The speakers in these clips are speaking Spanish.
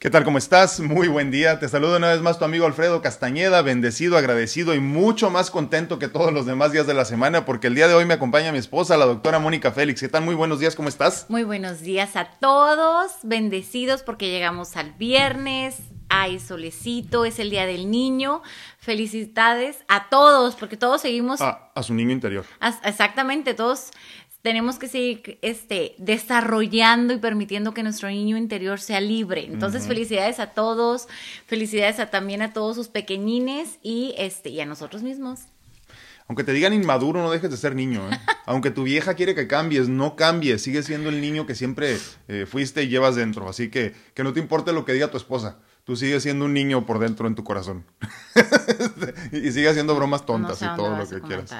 ¿Qué tal? ¿Cómo estás? Muy buen día. Te saludo una vez más tu amigo Alfredo Castañeda, bendecido, agradecido y mucho más contento que todos los demás días de la semana porque el día de hoy me acompaña mi esposa, la doctora Mónica Félix. ¿Qué tal? Muy buenos días, ¿cómo estás? Muy buenos días a todos, bendecidos porque llegamos al viernes, hay solecito, es el Día del Niño. Felicidades a todos porque todos seguimos... A, a su niño interior. exactamente, todos tenemos que seguir este, desarrollando y permitiendo que nuestro niño interior sea libre. Entonces, felicidades a todos, felicidades a, también a todos sus pequeñines y, este, y a nosotros mismos. Aunque te digan inmaduro, no dejes de ser niño. ¿eh? Aunque tu vieja quiere que cambies, no cambies. Sigue siendo el niño que siempre eh, fuiste y llevas dentro. Así que que no te importe lo que diga tu esposa tú sigues siendo un niño por dentro en tu corazón. y sigue haciendo bromas tontas y todo lo que quieras.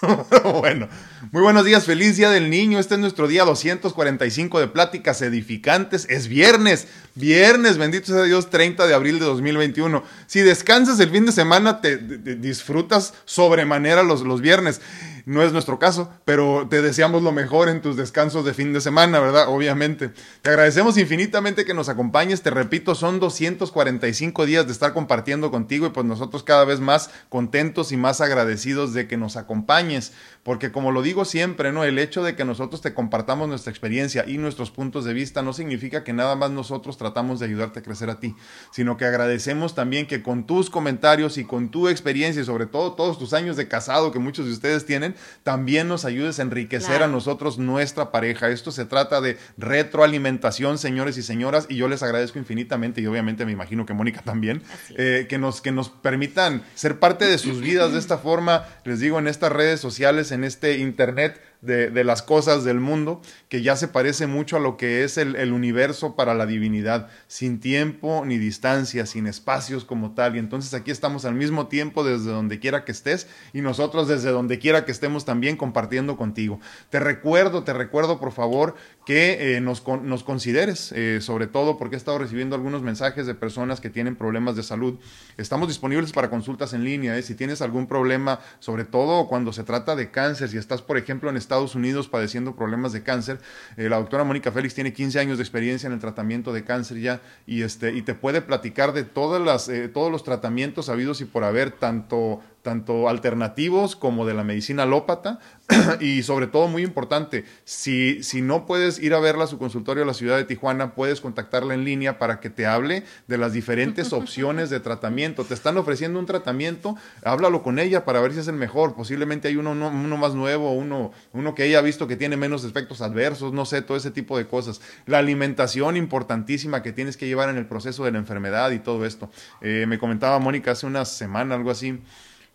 bueno, muy buenos días, feliz día del niño. Este es nuestro día 245 de pláticas edificantes. Es viernes, viernes, bendito sea Dios, 30 de abril de 2021. Si descansas el fin de semana, te, disfrutas sobremanera los, los viernes. No es nuestro caso, pero te deseamos lo mejor en tus descansos de fin de semana, ¿verdad? Obviamente. Te agradecemos infinitamente que nos acompañes. Te repito, son 245 días de estar compartiendo contigo y pues nosotros cada vez más contentos y más agradecidos de que nos acompañes. Porque como lo digo siempre, ¿no? El hecho de que nosotros te compartamos nuestra experiencia y nuestros puntos de vista no significa que nada más nosotros tratamos de ayudarte a crecer a ti, sino que agradecemos también que con tus comentarios y con tu experiencia y sobre todo todos tus años de casado que muchos de ustedes tienen, también nos ayudes a enriquecer a nosotros nuestra pareja. Esto se trata de retroalimentación, señores y señoras, y yo les agradezco infinitamente y obviamente me imagino que Mónica también, eh, que, nos, que nos permitan ser parte de sus vidas de esta forma, les digo, en estas redes sociales en este Internet de, las cosas del mundo, que ya se parece mucho a lo que es el, universo para la divinidad, sin tiempo ni distancia, sin espacios como tal. Y entonces aquí estamos al mismo tiempo desde donde quiera que estés y nosotros desde donde quiera que estemos también compartiendo contigo. Te recuerdo, te recuerdo por favor que eh, nos, nos, consideres, eh, sobre todo porque he estado recibiendo algunos mensajes de personas que tienen problemas de salud. Estamos disponibles para consultas en línea. ¿eh? Si tienes algún problema, sobre todo cuando se trata de cáncer, si estás, por ejemplo, en Estados Unidos padeciendo problemas de cáncer, la doctora Mónica Félix tiene 15 años de experiencia en el tratamiento de cáncer ya y, este, y te puede platicar de todas las, todos los tratamientos habidos y por haber, tanto tanto alternativos como de la medicina alópata y sobre todo muy importante, si, si no puedes ir a verla a su consultorio a la ciudad de Tijuana, puedes contactarla en línea para que te hable de las diferentes opciones de tratamiento. Te están ofreciendo un tratamiento, háblalo con ella para ver si es el mejor. Posiblemente hay uno, uno, más nuevo, uno, uno que ella ha visto que tiene menos efectos adversos, no sé, todo ese tipo de cosas. La alimentación importantísima que tienes que llevar en el proceso de la enfermedad y todo esto. Eh, me comentaba Mónica hace una semana, algo así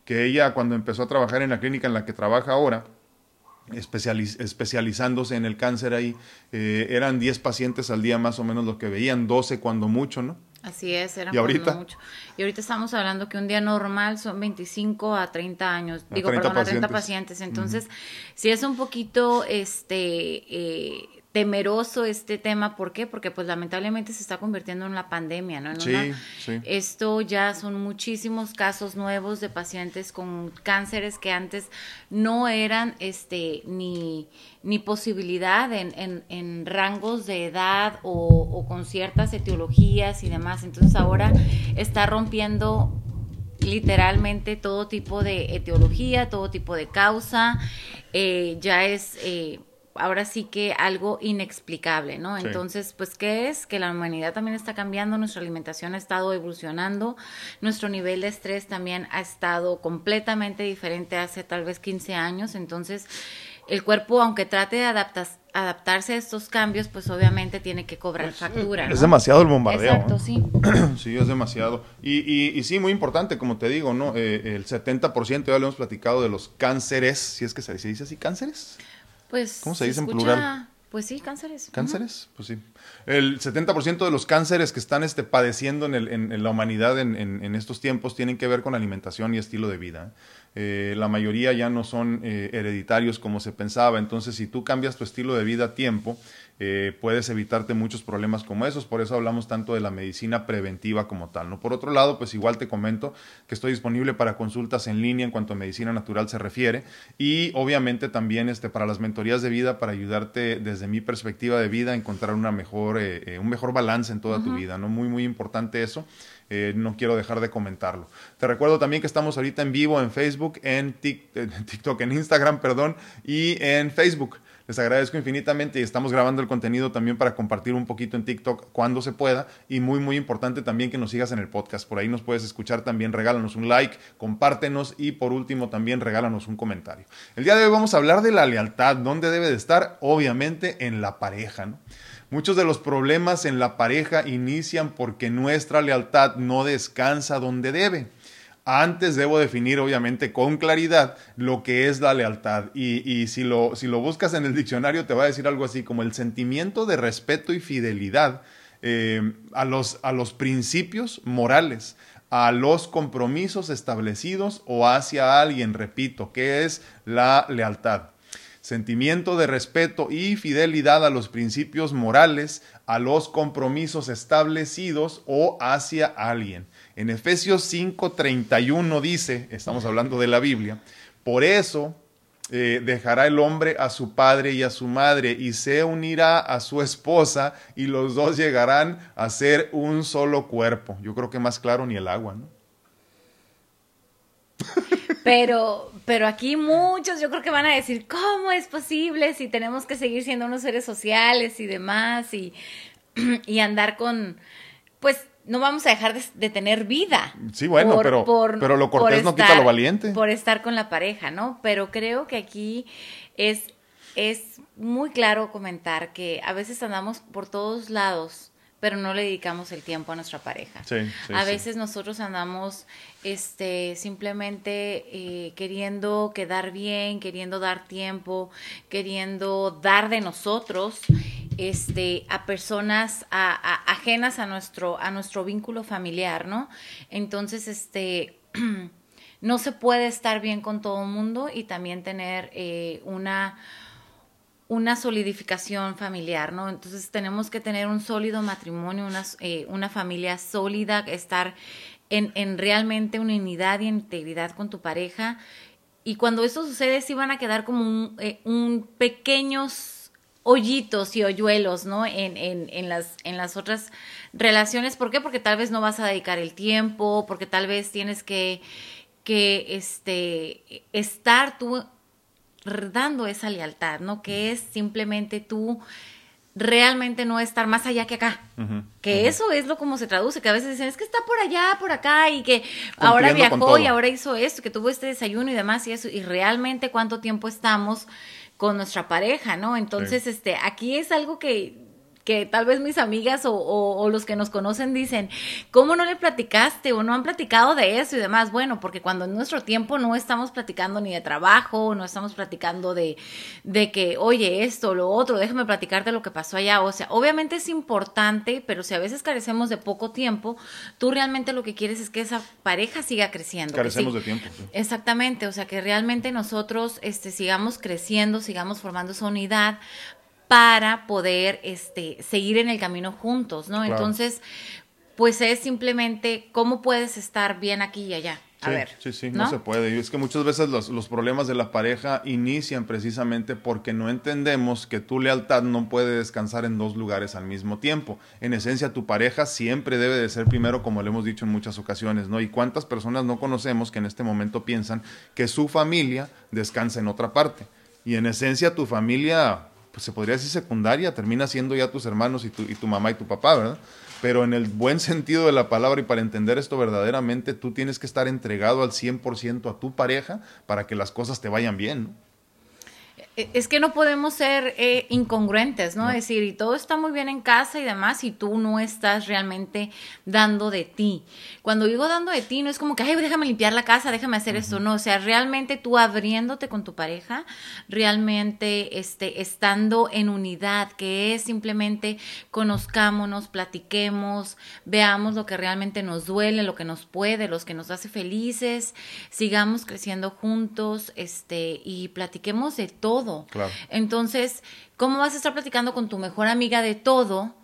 que ella cuando empezó a trabajar en la clínica en la que trabaja ahora, especializándose en el cáncer ahí, eh, eran 10 pacientes al día más o menos lo que veían, 12 cuando mucho, ¿no? Así es, eran ¿Y ahorita? mucho. Y ahorita estamos hablando que un día normal son 25 a 30 años, digo, perdón, a 30 pacientes. Entonces, si es un poquito, este, eh, temeroso este tema. ¿Por qué? Porque pues lamentablemente se está convirtiendo en la pandemia, ¿no? sí, sí. Esto ya son muchísimos casos nuevos de pacientes con cánceres que antes no eran este ni, ni posibilidad en, en, en rangos de edad o, o con ciertas etiologías y demás. Entonces ahora está rompiendo literalmente todo tipo de etiología, todo tipo de causa. Eh, ya es... Eh, ahora sí que algo inexplicable, ¿no? Entonces, pues, ¿qué es? Que la humanidad también está cambiando, nuestra alimentación ha estado evolucionando, nuestro nivel de estrés también ha estado completamente diferente hace tal vez 15 años, entonces el cuerpo, aunque trate de adaptarse a estos cambios, pues obviamente tiene que cobrar factura. Es demasiado el bombardeo. Exacto, sí. sí, es demasiado. Y, y, sí, muy importante, como te digo, ¿no? Eh, el 70%, ya lo hemos platicado, de los cánceres, si es que se dice así, cánceres. Pues, ¿Cómo se dice en plural? Pues sí, cánceres. ¿Cánceres? Pues sí. El 70% de los cánceres que están este, padeciendo en, el, en, la humanidad en, en, estos tiempos tienen que ver con alimentación y estilo de vida. eh, la mayoría ya no son eh, hereditarios como se pensaba. Entonces, si tú cambias tu estilo de vida a tiempo, eh, puedes evitarte muchos problemas como esos. Por eso hablamos tanto de la medicina preventiva como tal. ¿no? Por otro lado, pues igual te comento que estoy disponible para consultas en línea en cuanto a medicina natural se refiere y obviamente también este, para las mentorías de vida para ayudarte desde mi perspectiva de vida a encontrar una mejor, un mejor balance en toda tu vida. ¿no? Muy, muy importante eso. Eh, no quiero dejar de comentarlo. Te recuerdo también que estamos ahorita en vivo en Facebook, en TikTok, en Instagram, perdón, y en Facebook. Les agradezco infinitamente y estamos grabando el contenido también para compartir un poquito en TikTok cuando se pueda. Y muy, muy importante también que nos sigas en el podcast. Por ahí nos puedes escuchar también. Regálanos un like, compártenos y por último también regálanos un comentario. El día de hoy vamos a hablar de la lealtad. ¿Dónde debe de estar? Obviamente en la pareja. Muchos de los problemas en la pareja inician porque nuestra lealtad no descansa donde debe. Antes debo definir, obviamente, con claridad lo que es la lealtad. Y, si, lo, si, lo, buscas en el diccionario, te va a decir algo así como el sentimiento de respeto y fidelidad eh, a, los, a los principios morales, a los compromisos establecidos o hacia alguien, repito, que es la lealtad sentimiento de respeto y fidelidad a los principios morales, a los compromisos establecidos o hacia alguien. En Efesios 5:31 dice, estamos hablando de la Biblia, por eso eh, dejará el hombre a su padre y a su madre y se unirá a su esposa y los dos llegarán a ser un solo cuerpo. Yo creo que más claro ni el agua, ¿no? Pero, pero aquí muchos yo creo que van a decir, ¿cómo es posible si tenemos que seguir siendo unos seres sociales y demás y, y andar con, pues no vamos a dejar de, tener vida. Sí, bueno, pero, pero lo cortés no quita lo valiente. Por estar con la pareja, ¿no? Pero creo que aquí es, es muy claro comentar que a veces andamos por todos lados pero no le dedicamos el tiempo a nuestra pareja. a veces nosotros andamos este, simplemente eh, queriendo quedar bien, queriendo dar tiempo, queriendo dar de nosotros este, a personas ajenas a nuestro, a nuestro vínculo familiar, ¿no? Entonces, este, no se puede estar bien con todo el mundo y también tener eh, una una solidificación familiar, ¿no? Entonces tenemos que tener un sólido matrimonio, una, eh, una familia sólida, estar en, en, realmente unidad y integridad con tu pareja. Y cuando eso sucede, sí van a quedar como un, eh, un pequeños hoyitos y hoyuelos, ¿no? En, en, en, las, en las otras relaciones. ¿Por qué? Porque tal vez no vas a dedicar el tiempo, porque tal vez tienes que, que este, estar tú dando esa lealtad, ¿no? Que es simplemente tú realmente no estar más allá que acá. que eso es lo como se traduce, que a veces dicen, es que está por allá, por acá, y que ahora viajó y ahora hizo esto, que tuvo este desayuno y demás, y eso, y realmente cuánto tiempo estamos con nuestra pareja, ¿no? Entonces, este, aquí es algo que que tal vez mis amigas o, los que nos conocen dicen, ¿cómo no le platicaste o no han platicado de eso y demás? Bueno, porque cuando en nuestro tiempo no estamos platicando ni de trabajo, no estamos platicando de, de que, oye, esto, lo otro, déjame platicarte lo que pasó allá. O sea, obviamente es importante, pero si a veces carecemos de poco tiempo, tú realmente lo que quieres es que esa pareja siga creciendo. Carecemos de tiempo. Exactamente, o sea, que realmente nosotros este, sigamos creciendo, sigamos formando esa unidad para poder este, seguir en el camino juntos, ¿no? Entonces, pues es simplemente cómo puedes estar bien aquí y allá. A sí, ver, sí, sí, ¿no? se puede. Y es que muchas veces los, los, problemas de la pareja inician precisamente porque no entendemos que tu lealtad no puede descansar en dos lugares al mismo tiempo. En esencia, tu pareja siempre debe de ser primero, como le hemos dicho en muchas ocasiones, ¿no? Y cuántas personas no conocemos que en este momento piensan que su familia descansa en otra parte. Y en esencia, tu familia pues se podría decir secundaria, termina siendo ya tus hermanos y tu, y tu mamá y tu papá, ¿verdad? Pero en el buen sentido de la palabra y para entender esto verdaderamente, tú tienes que estar entregado al 100% a tu pareja para que las cosas te vayan bien, ¿no? E, es que no podemos ser eh, incongruentes, ¿no? Es decir, y todo está muy bien en casa y demás, y tú no estás realmente dando de ti. Cuando digo dando de ti, no es como que, ay, déjame limpiar la casa, déjame hacer esto, no. O sea, realmente tú abriéndote con tu pareja, realmente este, estando en unidad, que es simplemente conozcámonos, platiquemos, veamos lo que realmente nos duele, lo que nos puede, los que nos hace felices, sigamos creciendo juntos, este, y platiquemos de todo entonces, ¿cómo vas a estar platicando con tu mejor amiga de todo?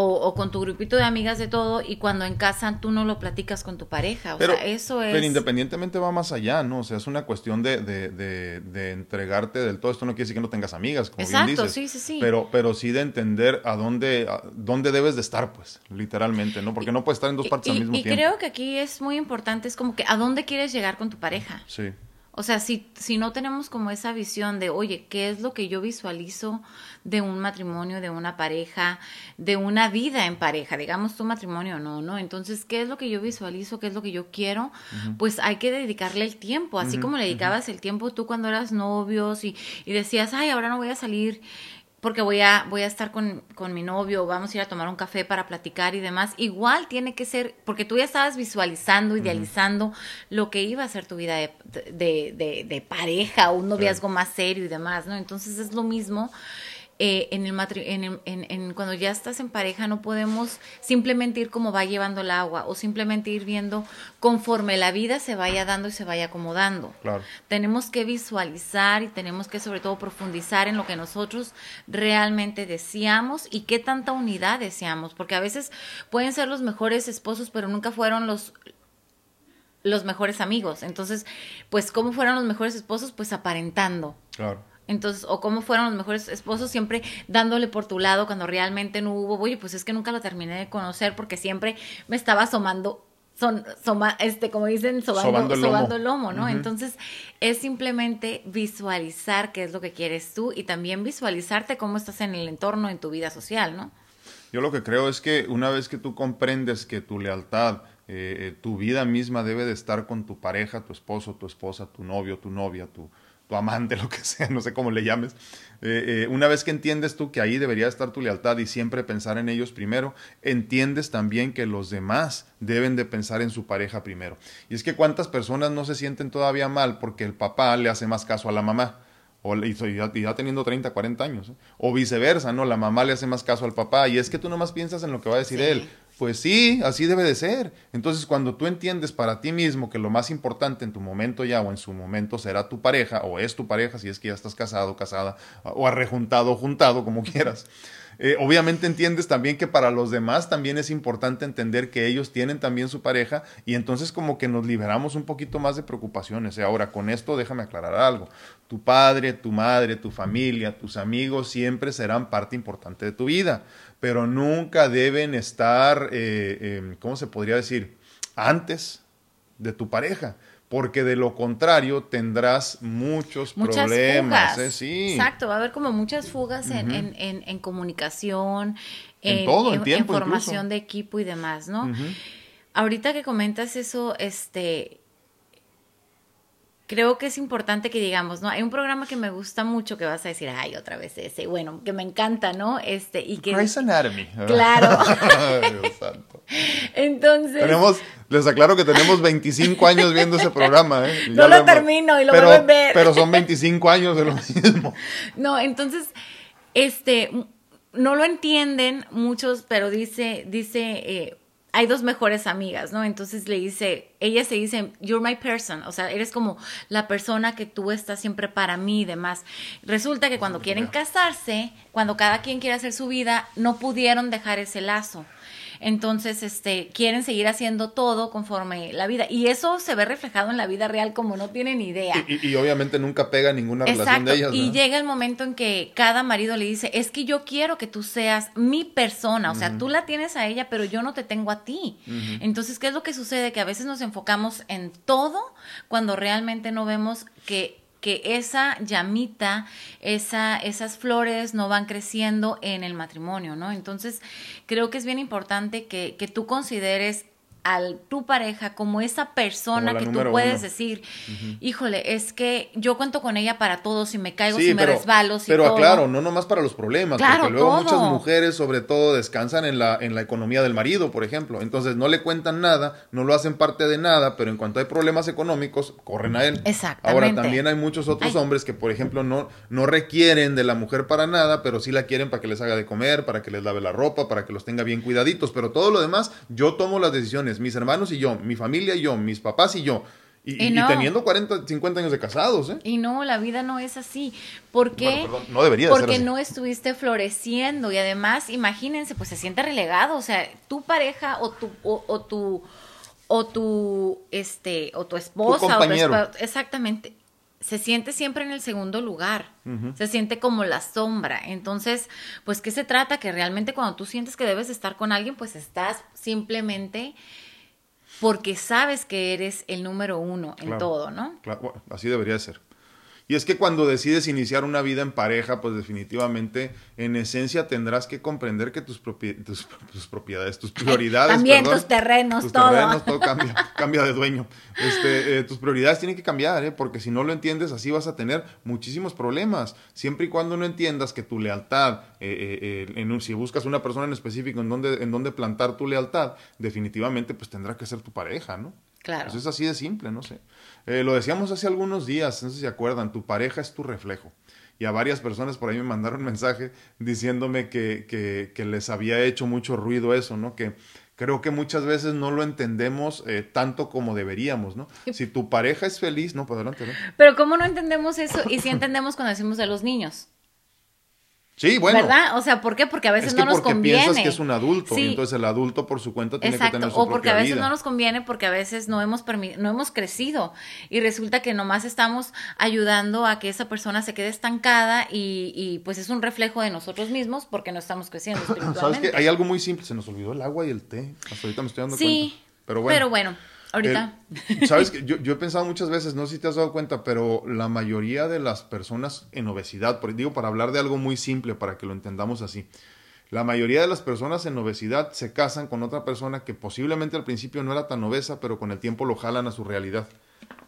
O, con tu grupito de amigas de todo y cuando en casa tú no lo platicas con tu pareja. O sea, eso es... Pero independientemente va más allá, ¿no? O sea, es una cuestión de, de, entregarte del todo. Esto no quiere decir que no tengas amigas, como bien dices. sí, sí, sí. Pero, pero sí de entender a dónde, dónde debes de estar, pues, literalmente, ¿no? Porque no puedes estar en dos partes al mismo tiempo. Y creo que aquí es muy importante, es como que a dónde quieres llegar con tu pareja. Sí. O sea, si, si no tenemos como esa visión de, oye, ¿qué es lo que yo visualizo de un matrimonio, de una pareja, de una vida en pareja? Digamos tu matrimonio no, ¿no? Entonces, ¿qué es lo que yo visualizo? ¿Qué es lo que yo quiero? Pues hay que dedicarle el tiempo, así como le dedicabas el tiempo tú cuando eras novios y, y decías, ay, ahora no voy a salir porque voy a, voy a estar con, con, mi novio, vamos a ir a tomar un café para platicar y demás, igual tiene que ser, porque tú ya estabas visualizando, idealizando lo que iba a ser tu vida de, de, de, pareja, un noviazgo más serio y demás, ¿no? Entonces es lo mismo eh, en, el en, en, en, cuando ya estás en pareja no podemos simplemente ir como va llevando el agua o simplemente ir viendo conforme la vida se vaya dando y se vaya acomodando. Claro. Tenemos que visualizar y tenemos que sobre todo profundizar en lo que nosotros realmente deseamos y qué tanta unidad deseamos, porque a veces pueden ser los mejores esposos, pero nunca fueron los los mejores amigos. Entonces, pues, ¿cómo fueron los mejores esposos? Pues aparentando. Claro. Entonces, o cómo fueron los mejores esposos, siempre dándole por tu lado cuando realmente no hubo, oye, pues es que nunca lo terminé de conocer porque siempre me estaba asomando, son, soma, este, como dicen, sobando, el, lomo. ¿no? Entonces, es simplemente visualizar qué es lo que quieres tú y también visualizarte cómo estás en el entorno, en tu vida social, ¿no? Yo lo que creo es que una vez que tú comprendes que tu lealtad, eh, eh, tu vida misma debe de estar con tu pareja, tu esposo, tu esposa, tu novio, tu novia, tu, tu amante, lo que sea, no sé cómo le llames. Eh, eh, una vez que entiendes tú que ahí debería estar tu lealtad y siempre pensar en ellos primero, entiendes también que los demás deben de pensar en su pareja primero. Y es que cuántas personas no se sienten todavía mal porque el papá le hace más caso a la mamá. O, y, ya, teniendo 30, 40 años. ¿eh? O viceversa, ¿no? La mamá le hace más caso al papá. Y es que tú nomás piensas en lo que va a decir él. Pues sí, así debe de ser. Entonces, cuando tú entiendes para ti mismo que lo más importante en tu momento ya o en su momento será tu pareja o es tu pareja, si es que ya estás casado, casada, o arrejuntado juntado, como quieras. Eh, obviamente entiendes también que para los demás también es importante entender que ellos tienen también su pareja y entonces como que nos liberamos un poquito más de preocupaciones. ahora, con esto déjame aclarar algo. Tu padre, tu madre, tu familia, tus amigos siempre serán parte importante de tu vida pero nunca deben estar, eh, em, ¿cómo se podría decir? Antes de tu pareja, porque de lo contrario tendrás muchos problemas. ¿eh? Sí. Exacto, va a haber como muchas fugas en, en, en, comunicación, en, todo, en, tiempo, formación de equipo y demás, ¿no? Ahorita que comentas eso, este, creo que es importante que digamos, ¿no? Hay un programa que me gusta mucho que vas a decir, ay, otra vez ese, bueno, que me encanta, ¿no? Este, y que... Grey's Anatomy. Claro. Entonces... Tenemos, les aclaro que tenemos 25 años viendo ese programa, ¿eh? no lo, termino y lo pero, a ver. Pero son 25 años de lo mismo. No, entonces, este, no lo entienden muchos, pero dice, dice... Eh, hay dos mejores amigas, ¿no? Entonces le dice, ella se dice, you're my person, o sea, eres como la persona que tú estás siempre para mí y demás. Resulta que cuando quieren casarse, cuando cada quien quiere hacer su vida, no pudieron dejar ese lazo entonces este, quieren seguir haciendo todo conforme la vida. Y eso se ve reflejado en la vida real como no tienen idea. Y, obviamente nunca pega ninguna relación de ellas. Y llega el momento en que cada marido le dice, es que yo quiero que tú seas mi persona, o sea, tú la tienes a ella, pero yo no te tengo a ti. Entonces, ¿qué es lo que sucede? Que a veces nos enfocamos en todo cuando realmente no vemos que que esa llamita, esa, esas flores no van creciendo en el matrimonio, ¿no? Entonces, creo que es bien importante que, que tú consideres a tu pareja como esa persona que tú puedes decir, híjole, es que yo cuento con ella para todo, si me caigo, si me resbalo, si Pero claro, no nomás para los problemas, porque luego muchas mujeres sobre todo descansan en la, en la economía del marido, por ejemplo, entonces no le cuentan nada, no lo hacen parte de nada, pero en cuanto hay problemas económicos, corren a él. Exactamente. Ahora también hay muchos otros hombres que, por ejemplo, no, no requieren de la mujer para nada, pero sí la quieren para que les haga de comer, para que les lave la ropa, para que los tenga bien cuidaditos, pero todo lo demás, yo tomo las decisiones, mis hermanos y yo, mi familia y yo, mis papás y yo. Y, teniendo 40, 50 años de casados, ¿eh? Y no, la vida no es así. ¿Por qué? no debería Porque ser no estuviste floreciendo y además, imagínense, pues se siente relegado. O sea, tu pareja o tu, o, tu, o tu, este, o tu esposa, o tu esposa, exactamente, se siente siempre en el segundo lugar, se siente como la sombra. Entonces, pues, ¿qué se trata? Que realmente cuando tú sientes que debes estar con alguien, pues estás simplemente porque sabes que eres el número uno en todo, ¿no? Claro, así debería ser. Y es que cuando decides iniciar una vida en pareja, pues definitivamente, en esencia, tendrás que comprender que tus, tus, propiedades, tus prioridades. También tus terrenos, tus todo. terrenos, todo cambia, cambia de dueño. Este, eh, tus prioridades tienen que cambiar, ¿eh? porque si no lo entiendes, así vas a tener muchísimos problemas. Siempre y cuando no entiendas que tu lealtad, eh, eh en si buscas una persona en específico en donde, en donde plantar tu lealtad, definitivamente, pues tendrá que ser tu pareja, ¿no? Claro. Pues es así de simple, no sé. Eh, lo decíamos hace algunos días, no sé si se acuerdan, tu pareja es tu reflejo. Y a varias personas por ahí me mandaron mensaje diciéndome que, que, les había hecho mucho ruido eso, ¿no? Que creo que muchas veces no lo entendemos eh, tanto como deberíamos, ¿no? Si tu pareja es feliz, no, pues adelante, ¿no? Pero ¿cómo no entendemos eso? Y si entendemos cuando decimos de los niños. Sí, bueno. ¿Verdad? O sea, ¿por qué? Porque a veces no nos conviene. piensas que es un adulto, entonces el adulto por su cuenta tiene que tener su o porque a veces no nos conviene porque a veces no hemos no hemos crecido y resulta que nomás estamos ayudando a que esa persona se quede estancada y, y pues es un reflejo de nosotros mismos porque no estamos creciendo espiritualmente. ¿Sabes qué? Hay algo muy simple, se nos olvidó el agua y el té. Hasta ahorita me estoy dando sí, cuenta. Pero bueno. Pero bueno. Ahorita. Sabes que yo, yo, he pensado muchas veces, no sé si te has dado cuenta, pero la mayoría de las personas en obesidad, digo para hablar de algo muy simple, para que lo entendamos así, la mayoría de las personas en obesidad se casan con otra persona que posiblemente al principio no era tan obesa, pero con el tiempo lo jalan a su realidad.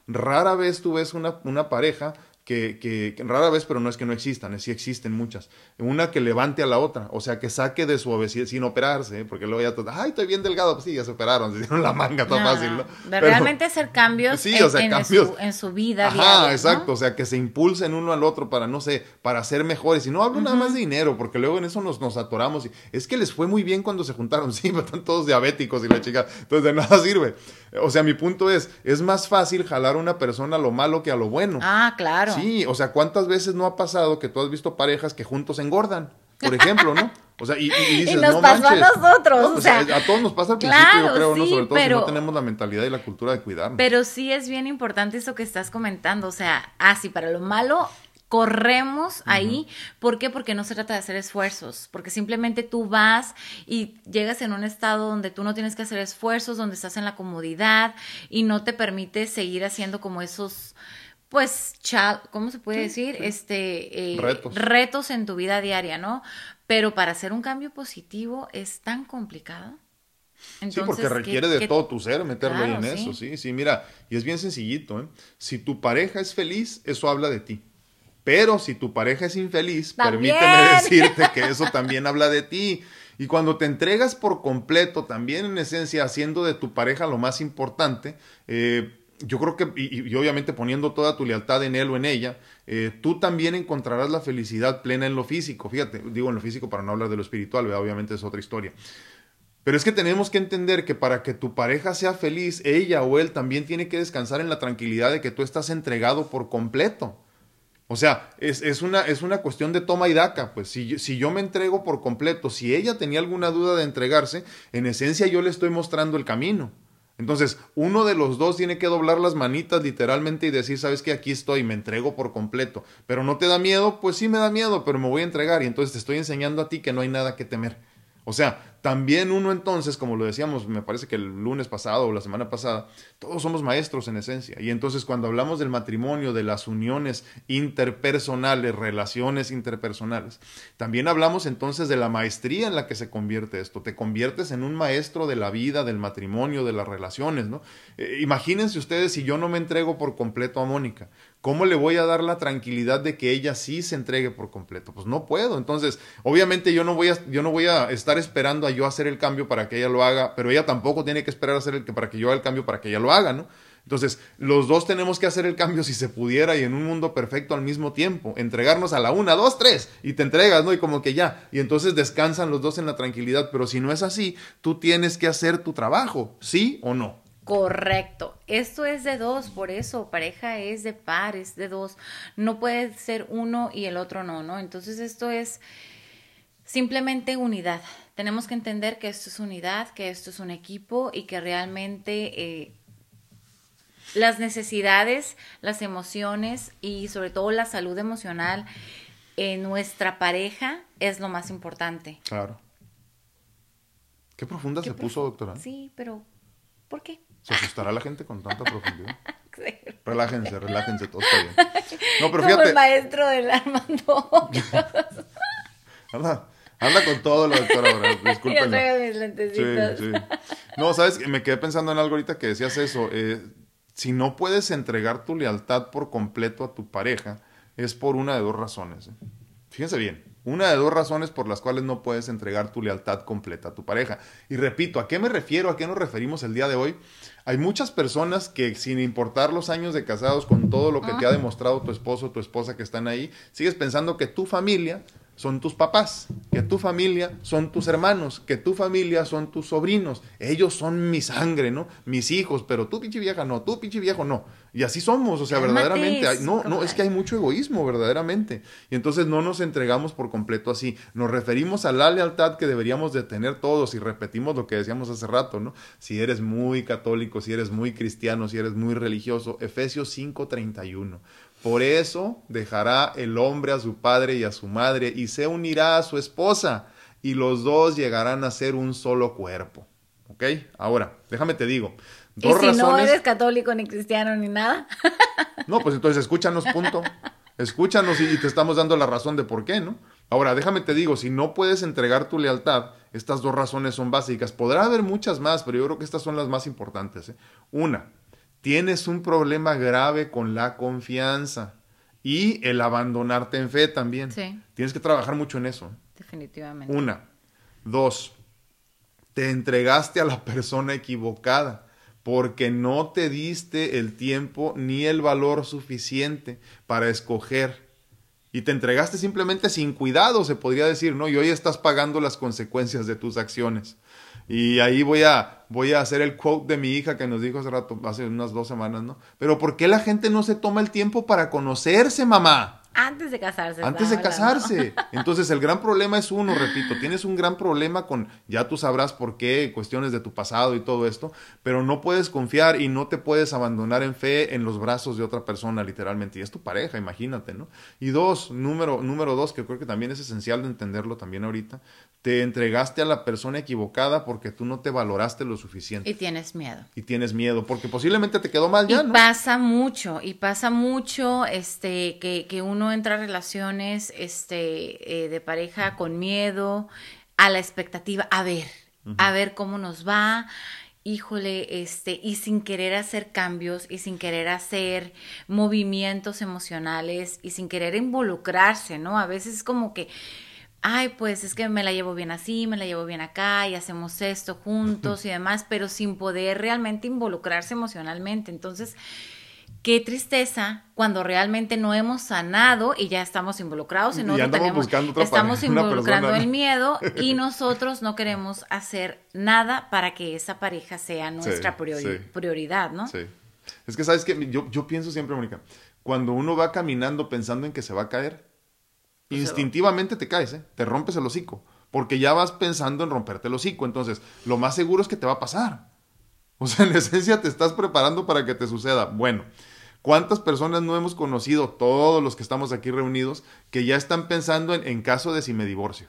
Rara vez tú ves una, una pareja que, que, rara vez, pero no es que no existan, es sí existen muchas. Una que levante a la otra, o sea, que saque de su obesidad sin operarse, ¿eh? porque luego ya todo, ay, estoy bien delgado, pues sí, ya se operaron, se dieron la manga, todo fácil, ¿no? realmente hacer cambios, en, Su, en, su, vida. Ajá, exacto, o sea, que se impulsen uno al otro para, no sé, para ser mejores. Y no hablo nada más de dinero, porque luego en eso nos, nos atoramos. Y, es que les fue muy bien cuando se juntaron, sí, pero están todos diabéticos y la chica, entonces de nada sirve. O sea, mi punto es, es más fácil jalar a una persona a lo malo que a lo bueno. Ah, claro. Sí, o sea, ¿cuántas veces no ha pasado que tú has visto parejas que juntos engordan? Por ejemplo, ¿no? O sea, y, dices, nos pasó a nosotros. o sea, a todos nos pasa al principio, yo creo, ¿no? Sobre todo si no tenemos la mentalidad y la cultura de cuidarnos. Pero sí es bien importante eso que estás comentando. O sea, así ah, para lo malo corremos ahí. ¿Por qué? Porque no se trata de hacer esfuerzos, porque simplemente tú vas y llegas en un estado donde tú no tienes que hacer esfuerzos, donde estás en la comodidad y no te permite seguir haciendo como esos pues, ¿cómo se puede decir? Este, eh, retos. retos en tu vida diaria, ¿no? Pero para hacer un cambio positivo es tan complicado. sí, porque requiere de todo tu ser meterlo en eso, sí, sí, mira, y es bien sencillito, ¿eh? Si tu pareja es feliz, eso habla de ti. Pero si tu pareja es infeliz, permíteme decirte que eso también habla de ti. Y cuando te entregas por completo, también en esencia haciendo de tu pareja lo más importante, eh, yo creo que, y, obviamente poniendo toda tu lealtad en él o en ella, eh, tú también encontrarás la felicidad plena en lo físico. Fíjate, digo en lo físico para no hablar de lo espiritual, obviamente es otra historia. Pero es que tenemos que entender que para que tu pareja sea feliz, ella o él también tiene que descansar en la tranquilidad de que tú estás entregado por completo. O sea, es, es, una, es una cuestión de toma y daca. Pues si, si yo me entrego por completo, si ella tenía alguna duda de entregarse, en esencia yo le estoy mostrando el camino. Entonces, uno de los dos tiene que doblar las manitas literalmente y decir, sabes que aquí estoy, me entrego por completo. Pero no te da miedo, pues sí me da miedo, pero me voy a entregar y entonces te estoy enseñando a ti que no hay nada que temer. O sea, también uno entonces, como lo decíamos, me parece que el lunes pasado o la semana pasada, todos somos maestros en esencia. Y entonces cuando hablamos del matrimonio, de las uniones interpersonales, relaciones interpersonales, también hablamos entonces de la maestría en la que se convierte esto. Te conviertes en un maestro de la vida, del matrimonio, de las relaciones, ¿no? Eh, imagínense ustedes si yo no me entrego por completo a Mónica. ¿Cómo le voy a dar la tranquilidad de que ella sí se entregue por completo? Pues no puedo. Entonces, obviamente yo no voy a, yo no voy a estar esperando a yo hacer el cambio para que ella lo haga, pero ella tampoco tiene que esperar a hacer el para que yo haga el cambio para que ella lo haga, ¿no? Entonces, los dos tenemos que hacer el cambio si se pudiera y en un mundo perfecto al mismo tiempo. Entregarnos a la una, dos, tres, y te entregas, ¿no? Y como que ya. Y entonces descansan los dos en la tranquilidad. Pero si no es así, tú tienes que hacer tu trabajo, ¿sí o no? Correcto. Esto es de dos, por eso pareja es de pares, de dos. No puede ser uno y el otro no, ¿no? Entonces esto es simplemente unidad. Tenemos que entender que esto es unidad, que esto es un equipo y que realmente eh, las necesidades, las emociones y sobre todo la salud emocional en nuestra pareja es lo más importante. Claro. Qué profunda se puso, doctora. Sí, pero ¿por qué? ¿Se asustará la gente con tanta profundidad? Relájense, relájense, todo está bien. No, pero fíjate. el maestro del Armando. anda, anda con todo lo doctora ahora. Sí, sí. No, sabes, me quedé pensando en algo ahorita que decías eso. Eh, si no puedes entregar tu lealtad por completo a tu pareja, es por una de dos razones. ¿eh? Fíjense bien. Una de dos razones por las cuales no puedes entregar tu lealtad completa a tu pareja. Y repito, ¿a qué me refiero? ¿A qué nos referimos el día de hoy? Hay muchas personas que sin importar los años de casados, con todo lo que te ha demostrado tu esposo o tu esposa que están ahí, sigues pensando que tu familia son tus papás, que tu familia son tus hermanos, que tu familia son tus sobrinos. Ellos son mi sangre, ¿no? Mis hijos, pero tú pinche vieja no, tú pinche viejo no. Y así somos, o sea, verdaderamente. no, no, es que hay mucho egoísmo, verdaderamente. Y entonces no nos entregamos por completo así. Nos referimos a la lealtad que deberíamos de tener todos y repetimos lo que decíamos hace rato, ¿no? Si eres muy católico, si eres muy cristiano, si eres muy religioso, Efesios 5:31. Por eso dejará el hombre a su padre y a su madre y se unirá a su esposa y los dos llegarán a ser un solo cuerpo. ¿Ok? Ahora, déjame te digo. Dos ¿Y si no eres católico ni cristiano ni nada? no, pues entonces escúchanos, punto. Escúchanos y te estamos dando la razón de por qué, ¿no? Ahora, déjame te digo, si no puedes entregar tu lealtad, estas dos razones son básicas. Podrá haber muchas más, pero yo creo que estas son las más importantes. ¿eh? Una, tienes un problema grave con la confianza y el abandonarte en fe también. Sí. Tienes que trabajar mucho en eso. Definitivamente. Una. Dos, te entregaste a la persona equivocada porque no te diste el tiempo ni el valor suficiente para escoger. Y te entregaste simplemente sin cuidado, se podría decir, ¿no? Y hoy estás pagando las consecuencias de tus acciones. Y ahí voy a, voy a hacer el quote de mi hija que nos dijo hace rato, hace unas dos semanas, ¿no? Pero ¿por qué la gente no se toma el tiempo para conocerse, mamá? Antes de casarse. Antes de casarse. Entonces el gran problema es uno, repito, tienes un gran problema con, ya tú sabrás por qué, cuestiones de tu pasado y todo esto, pero no puedes confiar y no te puedes abandonar en fe en los brazos de otra persona, literalmente. Y es tu pareja, imagínate, ¿no? Y dos, número, número dos, que creo que también es esencial de entenderlo también ahorita, te entregaste a la persona equivocada porque tú no te valoraste lo suficiente. Y tienes miedo. Y tienes miedo, porque posiblemente te quedó mal ya, y pasa mucho, y pasa mucho este, que, que uno uno entra a relaciones este, eh, de pareja con miedo, a la expectativa, a ver, a ver cómo nos va, híjole, este, y sin querer hacer cambios y sin querer hacer movimientos emocionales y sin querer involucrarse, ¿no? A veces es como que, ay, pues es que me la llevo bien así, me la llevo bien acá y hacemos esto juntos y demás, pero sin poder realmente involucrarse emocionalmente. Entonces, qué tristeza cuando realmente no hemos sanado y ya estamos involucrados y no tenemos, estamos involucrando el miedo y nosotros no queremos hacer nada para que esa pareja sea nuestra prioridad, ¿no? Sí. Es que sabes que yo, yo pienso siempre, Mónica, cuando uno va caminando pensando en que se va a caer, pues instintivamente te caes, ¿eh? te rompes el hocico, porque ya vas pensando en romperte el hocico, entonces lo más seguro es que te va a pasar. O sea, en esencia te estás preparando para que te suceda. Bueno, ¿cuántas personas no hemos conocido, todos los que estamos aquí reunidos, que ya están pensando en, en caso de si me divorcio?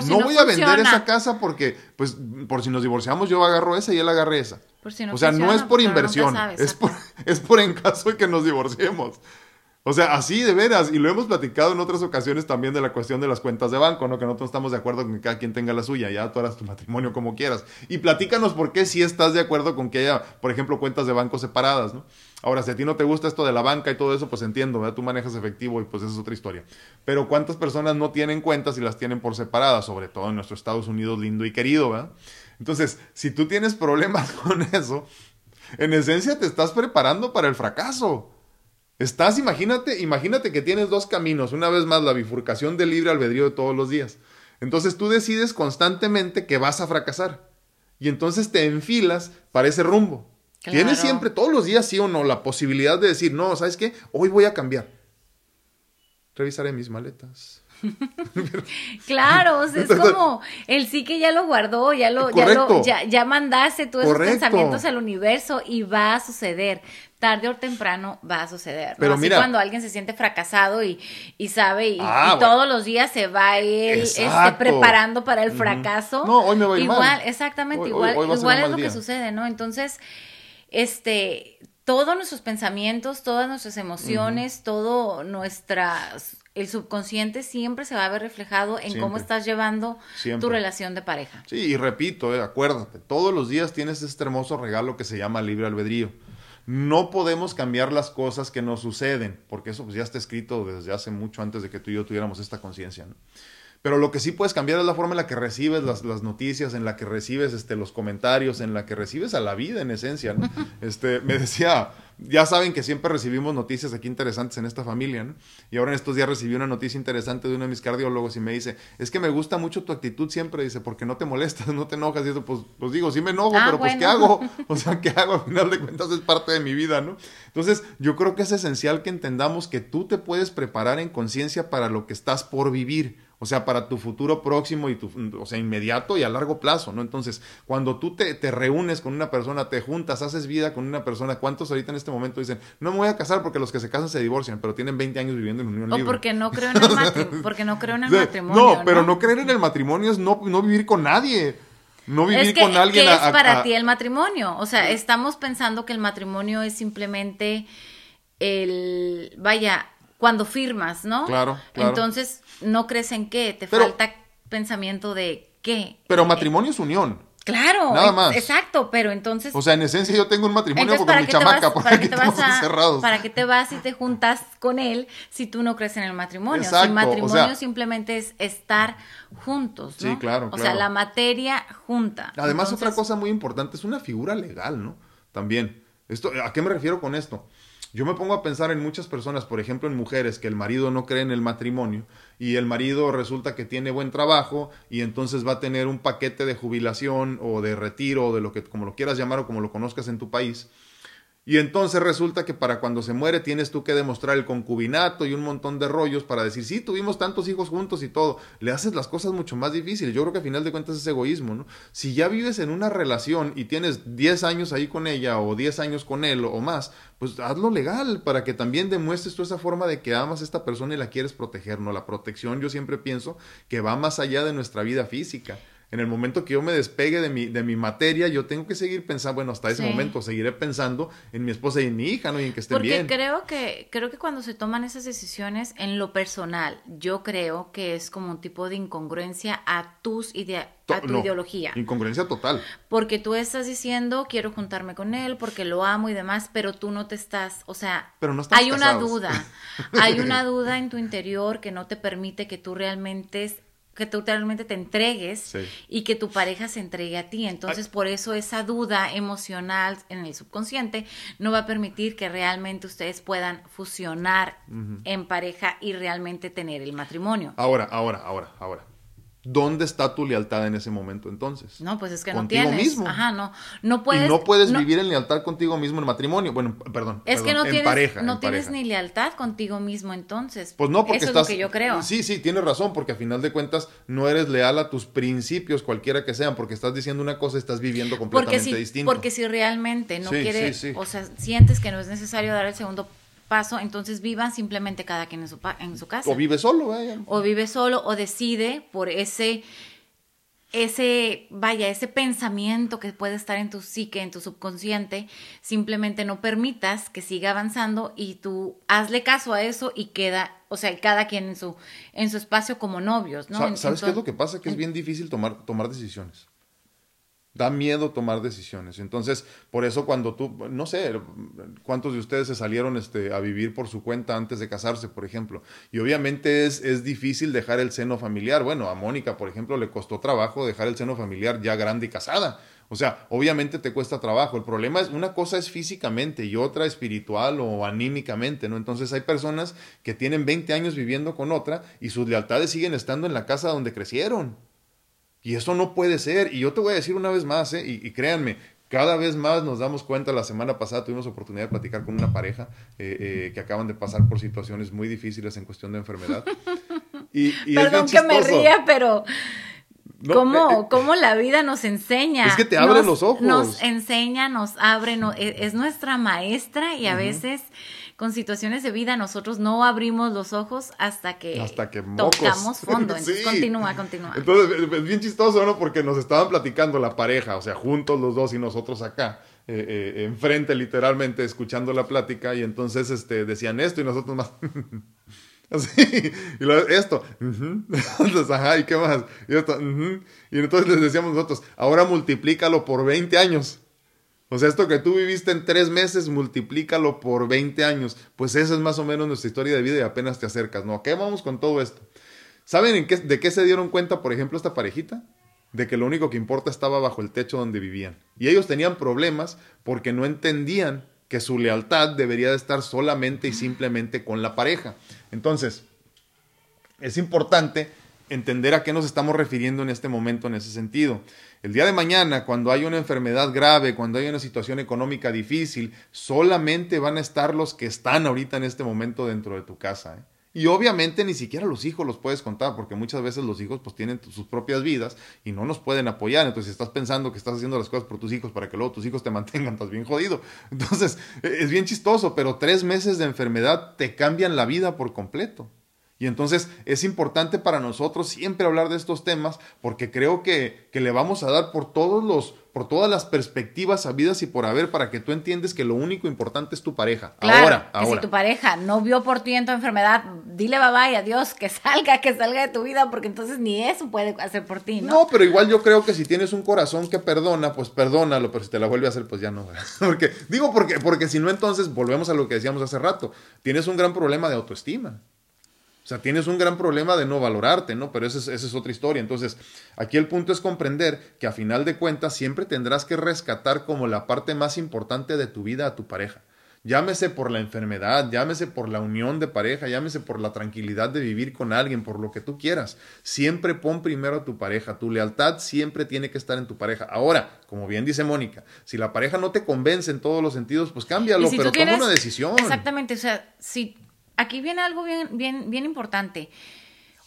no, voy a vender esa casa porque, pues, por si nos divorciamos, yo agarro esa y él agarre esa. o sea, no es por inversión, es, por, es por en caso de que nos divorciemos. O sea, así de veras, y lo hemos platicado en otras ocasiones también de la cuestión de las cuentas de banco, ¿no? Que nosotros estamos de acuerdo con que cada quien tenga la suya, ya tú harás tu matrimonio como quieras. Y platícanos por qué si estás de acuerdo con que haya, por ejemplo, cuentas de banco separadas, ¿no? Ahora, si a ti no te gusta esto de la banca y todo eso, pues entiendo, ¿verdad? Tú manejas efectivo y pues esa es otra historia. Pero ¿cuántas personas no tienen cuentas y las tienen por separadas? Sobre todo en nuestro Estados Unidos lindo y querido, ¿verdad? Entonces, si tú tienes problemas con eso, en esencia te estás preparando para el fracaso. Estás, imagínate, imagínate que tienes dos caminos, una vez más la bifurcación del libre albedrío de todos los días. Entonces tú decides constantemente que vas a fracasar y entonces te enfilas para ese rumbo. Tienes siempre, todos los días, sí o no, la posibilidad de decir, no, ¿sabes qué? Hoy voy a cambiar. Revisaré mis maletas. claro, es como el sí que ya lo guardó, ya lo, ya, lo ya, ya, mandaste todos esos pensamientos al universo y va a suceder tarde o temprano va a suceder. Pero mira, cuando alguien se siente fracasado y, y sabe y, ah, todos los días se va él este, preparando para el fracaso. No, hoy me voy igual, mal. exactamente, igual, igual es lo que sucede, ¿no? Entonces, este, todos nuestros pensamientos, todas nuestras emociones, todo nuestras el subconsciente siempre se va a ver reflejado en cómo estás llevando tu relación de pareja. Sí, y repito, eh, acuérdate, todos los días tienes este hermoso regalo que se llama libre albedrío. No podemos cambiar las cosas que nos suceden, porque eso pues, ya está escrito desde hace mucho antes de que tú y yo tuviéramos esta conciencia. Pero lo que sí puedes cambiar es la forma en la que recibes las, las, noticias, en la que recibes este, los comentarios, en la que recibes a la vida en esencia. Este, me decía ya saben que siempre recibimos noticias aquí interesantes en esta familia, ¿no? Y ahora en estos días recibí una noticia interesante de uno de mis cardiólogos y me dice, es que me gusta mucho tu actitud siempre, dice, porque no te molestas, no te enojas. Y eso, pues, pues digo, sí me enojo, ah, pero pues, ¿qué hago? O sea, ¿qué hago? Al final de cuentas es parte de mi vida, ¿no? Entonces, yo creo que es esencial que entendamos que tú te puedes preparar en conciencia para lo que estás por vivir o sea, para tu futuro próximo y tu, o sea, inmediato y a largo plazo, ¿no? Entonces, cuando tú te, te, reúnes con una persona, te juntas, haces vida con una persona, ¿cuántos ahorita en este momento dicen, no me voy a casar porque los que se casan se divorcian, pero tienen 20 años viviendo en unión o porque no creo en el, matrimonio, porque no creo en el matrimonio. No, pero no creer en el matrimonio es no, no vivir con nadie. No vivir con alguien. ¿Qué es para ti el matrimonio? O sea, estamos pensando que el matrimonio es simplemente el, vaya, cuando firmas, ¿no? Claro, claro. Entonces, no crees en qué, te falta pensamiento de qué. Pero matrimonio es unión. Claro, nada más. Exacto, pero entonces. O sea, en esencia yo tengo un matrimonio con mi chamaca, para, que te vas a, para que te vas y te juntas con él si tú no crees en el matrimonio. Exacto, el matrimonio simplemente es estar juntos, ¿no? Sí, claro. O sea, la materia junta. Además, otra cosa muy importante es una figura legal, ¿no? También. Esto, ¿A qué me refiero con esto? Yo me pongo a pensar en muchas personas, por ejemplo en mujeres, que el marido no cree en el matrimonio y el marido resulta que tiene buen trabajo y entonces va a tener un paquete de jubilación o de retiro o de lo que como lo quieras llamar o como lo conozcas en tu país y entonces resulta que para cuando se muere tienes tú que demostrar el concubinato y un montón de rollos para decir, sí, tuvimos tantos hijos juntos y todo. Le haces las cosas mucho más difíciles. Yo creo que al final de cuentas es egoísmo, ¿no? Si ya vives en una relación y tienes 10 años ahí con ella o 10 años con él o más, pues hazlo legal para que también demuestres tú esa forma de que amas a esta persona y la quieres proteger, ¿no? La protección yo siempre pienso que va más allá de nuestra vida física en el momento que yo me despegue de mi, de mi materia, yo tengo que seguir pensando, bueno, hasta ese momento seguiré pensando en mi esposa y en mi hija, ¿no? Y en que estén bien. Porque creo que, creo que cuando se toman esas decisiones en lo personal, yo creo que es como un tipo de incongruencia a tus ideas a tu ideología. Incongruencia total. Porque tú estás diciendo, quiero juntarme con él porque lo amo y demás, pero tú no te estás, o sea, pero no hay una duda, hay una duda en tu interior que no te permite que tú realmente que tú realmente te entregues y que tu pareja se entregue a ti. Entonces, por eso esa duda emocional en el subconsciente no va a permitir que realmente ustedes puedan fusionar en pareja y realmente tener el matrimonio. Ahora, ahora, ahora, ahora. ¿Dónde está tu lealtad en ese momento entonces? No, pues es que no tienes. mismo. Ajá, no. No puedes. Y no puedes vivir en lealtad contigo mismo en matrimonio. Bueno, perdón. Es que no tienes, pareja, no tienes ni lealtad contigo mismo entonces. Pues no, porque Eso estás. Es lo que yo creo. Sí, sí, tienes razón, porque a final de cuentas no eres leal a tus principios, cualquiera que sean, porque estás diciendo una cosa y estás viviendo completamente porque si, distinto. Porque si realmente no quieres, o sea, sientes que no es necesario dar el segundo paso, entonces vivan simplemente cada quien en su, en su casa. O vive solo, O vive solo o decide por ese ese, vaya, ese pensamiento que puede estar en tu psique, en tu subconsciente, simplemente no permitas que siga avanzando y tú hazle caso a eso y queda, o sea, cada quien en su, en su espacio como novios, ¿no? ¿Sabes qué es lo que pasa? Que es bien difícil tomar, tomar decisiones. Da miedo tomar decisiones. Entonces, por eso cuando tú, no sé, cuántos de ustedes se salieron este, a vivir por su cuenta antes de casarse, por ejemplo. Y obviamente es, es difícil dejar el seno familiar. Bueno, a Mónica, por ejemplo, le costó trabajo dejar el seno familiar ya grande y casada. O sea, obviamente te cuesta trabajo. El problema es, una cosa es físicamente y otra espiritual o anímicamente, ¿no? Entonces hay personas que tienen 20 años viviendo con otra y sus lealtades siguen estando en la casa donde crecieron. Y eso no puede ser. Y yo te voy a decir una vez más, ¿eh? y, créanme, cada vez más nos damos cuenta, la semana pasada tuvimos oportunidad de platicar con una pareja eh, eh, que acaban de pasar por situaciones muy difíciles en cuestión de enfermedad. Y, Perdón que me ría, pero... ¿Cómo, ¿Cómo, la vida nos enseña? Es que te abre los ojos. Nos enseña, nos abre, e, es, nuestra maestra y a veces con situaciones de vida nosotros no abrimos los ojos hasta que, hasta que tocamos fondo. Entonces, continúa, continúa. Entonces, es bien chistoso, ¿no? Porque nos estaban platicando la pareja, o sea, juntos los dos y nosotros acá. Eh, eh, enfrente literalmente escuchando la plática y entonces este, decían esto y nosotros más así y esto entonces ajá y qué más y esto y entonces les decíamos nosotros ahora multiplícalo por 20 años o sea, esto que tú viviste en tres meses, multiplícalo por 20 años. Pues esa es más o menos nuestra historia de vida y apenas te acercas, ¿no? ¿A qué vamos con todo esto? ¿Saben de qué se dieron cuenta, por ejemplo, esta parejita? De que lo único que importa estaba bajo el techo donde vivían. Y ellos tenían problemas porque no entendían que su lealtad debería de estar solamente y simplemente con la pareja. Entonces, es importante entender a qué nos estamos refiriendo en este momento en ese sentido. El día de mañana, cuando hay una enfermedad grave, cuando hay una situación económica difícil, solamente van a estar los que están ahorita en este momento dentro de tu casa. ¿eh? Y obviamente ni siquiera los hijos los puedes contar, porque muchas veces los hijos pues tienen sus propias vidas y no nos pueden apoyar. Entonces, si estás pensando que estás haciendo las cosas por tus hijos para que luego tus hijos te mantengan, estás bien jodido. Entonces, es bien chistoso, pero tres meses de enfermedad te cambian la vida por completo. Y entonces es importante para nosotros siempre hablar de estos temas porque creo que, que, le vamos a dar por todos los, por todas las perspectivas habidas y por haber para que tú entiendes que lo único importante es tu pareja. ahora, ahora. si tu pareja no vio por ti en tu enfermedad, dile bye bye, adiós, que salga, que salga de tu vida, porque entonces ni eso puede hacer por ti, ¿no? No, pero igual yo creo que si tienes un corazón que perdona, pues perdónalo, pero si te la vuelve a hacer, pues ya no. porque, digo porque, porque si no, entonces volvemos a lo que decíamos hace rato. Tienes un gran problema de autoestima. O sea, tienes un gran problema de no valorarte, ¿no? Pero esa es, esa es otra historia. Entonces, aquí el punto es comprender que a final de cuentas siempre tendrás que rescatar como la parte más importante de tu vida a tu pareja. Llámese por la enfermedad, llámese por la unión de pareja, llámese por la tranquilidad de vivir con alguien, por lo que tú quieras. Siempre pon primero a tu pareja. Tu lealtad siempre tiene que estar en tu pareja. Ahora, como bien dice Mónica, si la pareja no te convence en todos los sentidos, pues cámbialo, pero toma una decisión. Exactamente, o sea, si aquí viene algo bien, bien, bien importante.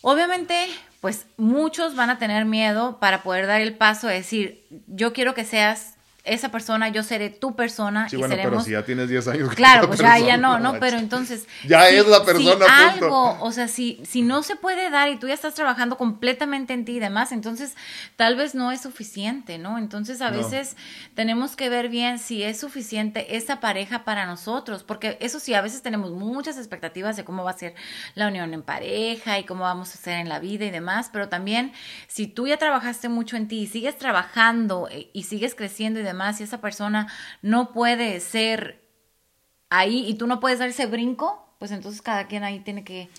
Obviamente, pues muchos van a tener miedo para poder dar el paso de decir, yo quiero que seas esa persona, yo seré tu persona. Sí, bueno, pero si ya tienes 10 años. Claro, pues ya, ya no, no, pero entonces. Ya es la persona. Si algo, o sea, si, si no se puede dar y tú ya estás trabajando completamente en ti y demás, entonces tal vez no es suficiente, ¿no? Entonces a veces tenemos que ver bien si es suficiente esa pareja para nosotros, porque eso sí, a veces tenemos muchas expectativas de cómo va a ser la unión en pareja y cómo vamos a ser en la vida y demás, pero también si tú ya trabajaste mucho en ti y sigues trabajando eh, y sigues creciendo y demás, si esa persona no puede ser ahí y tú no puedes dar ese brinco, pues entonces cada quien ahí tiene que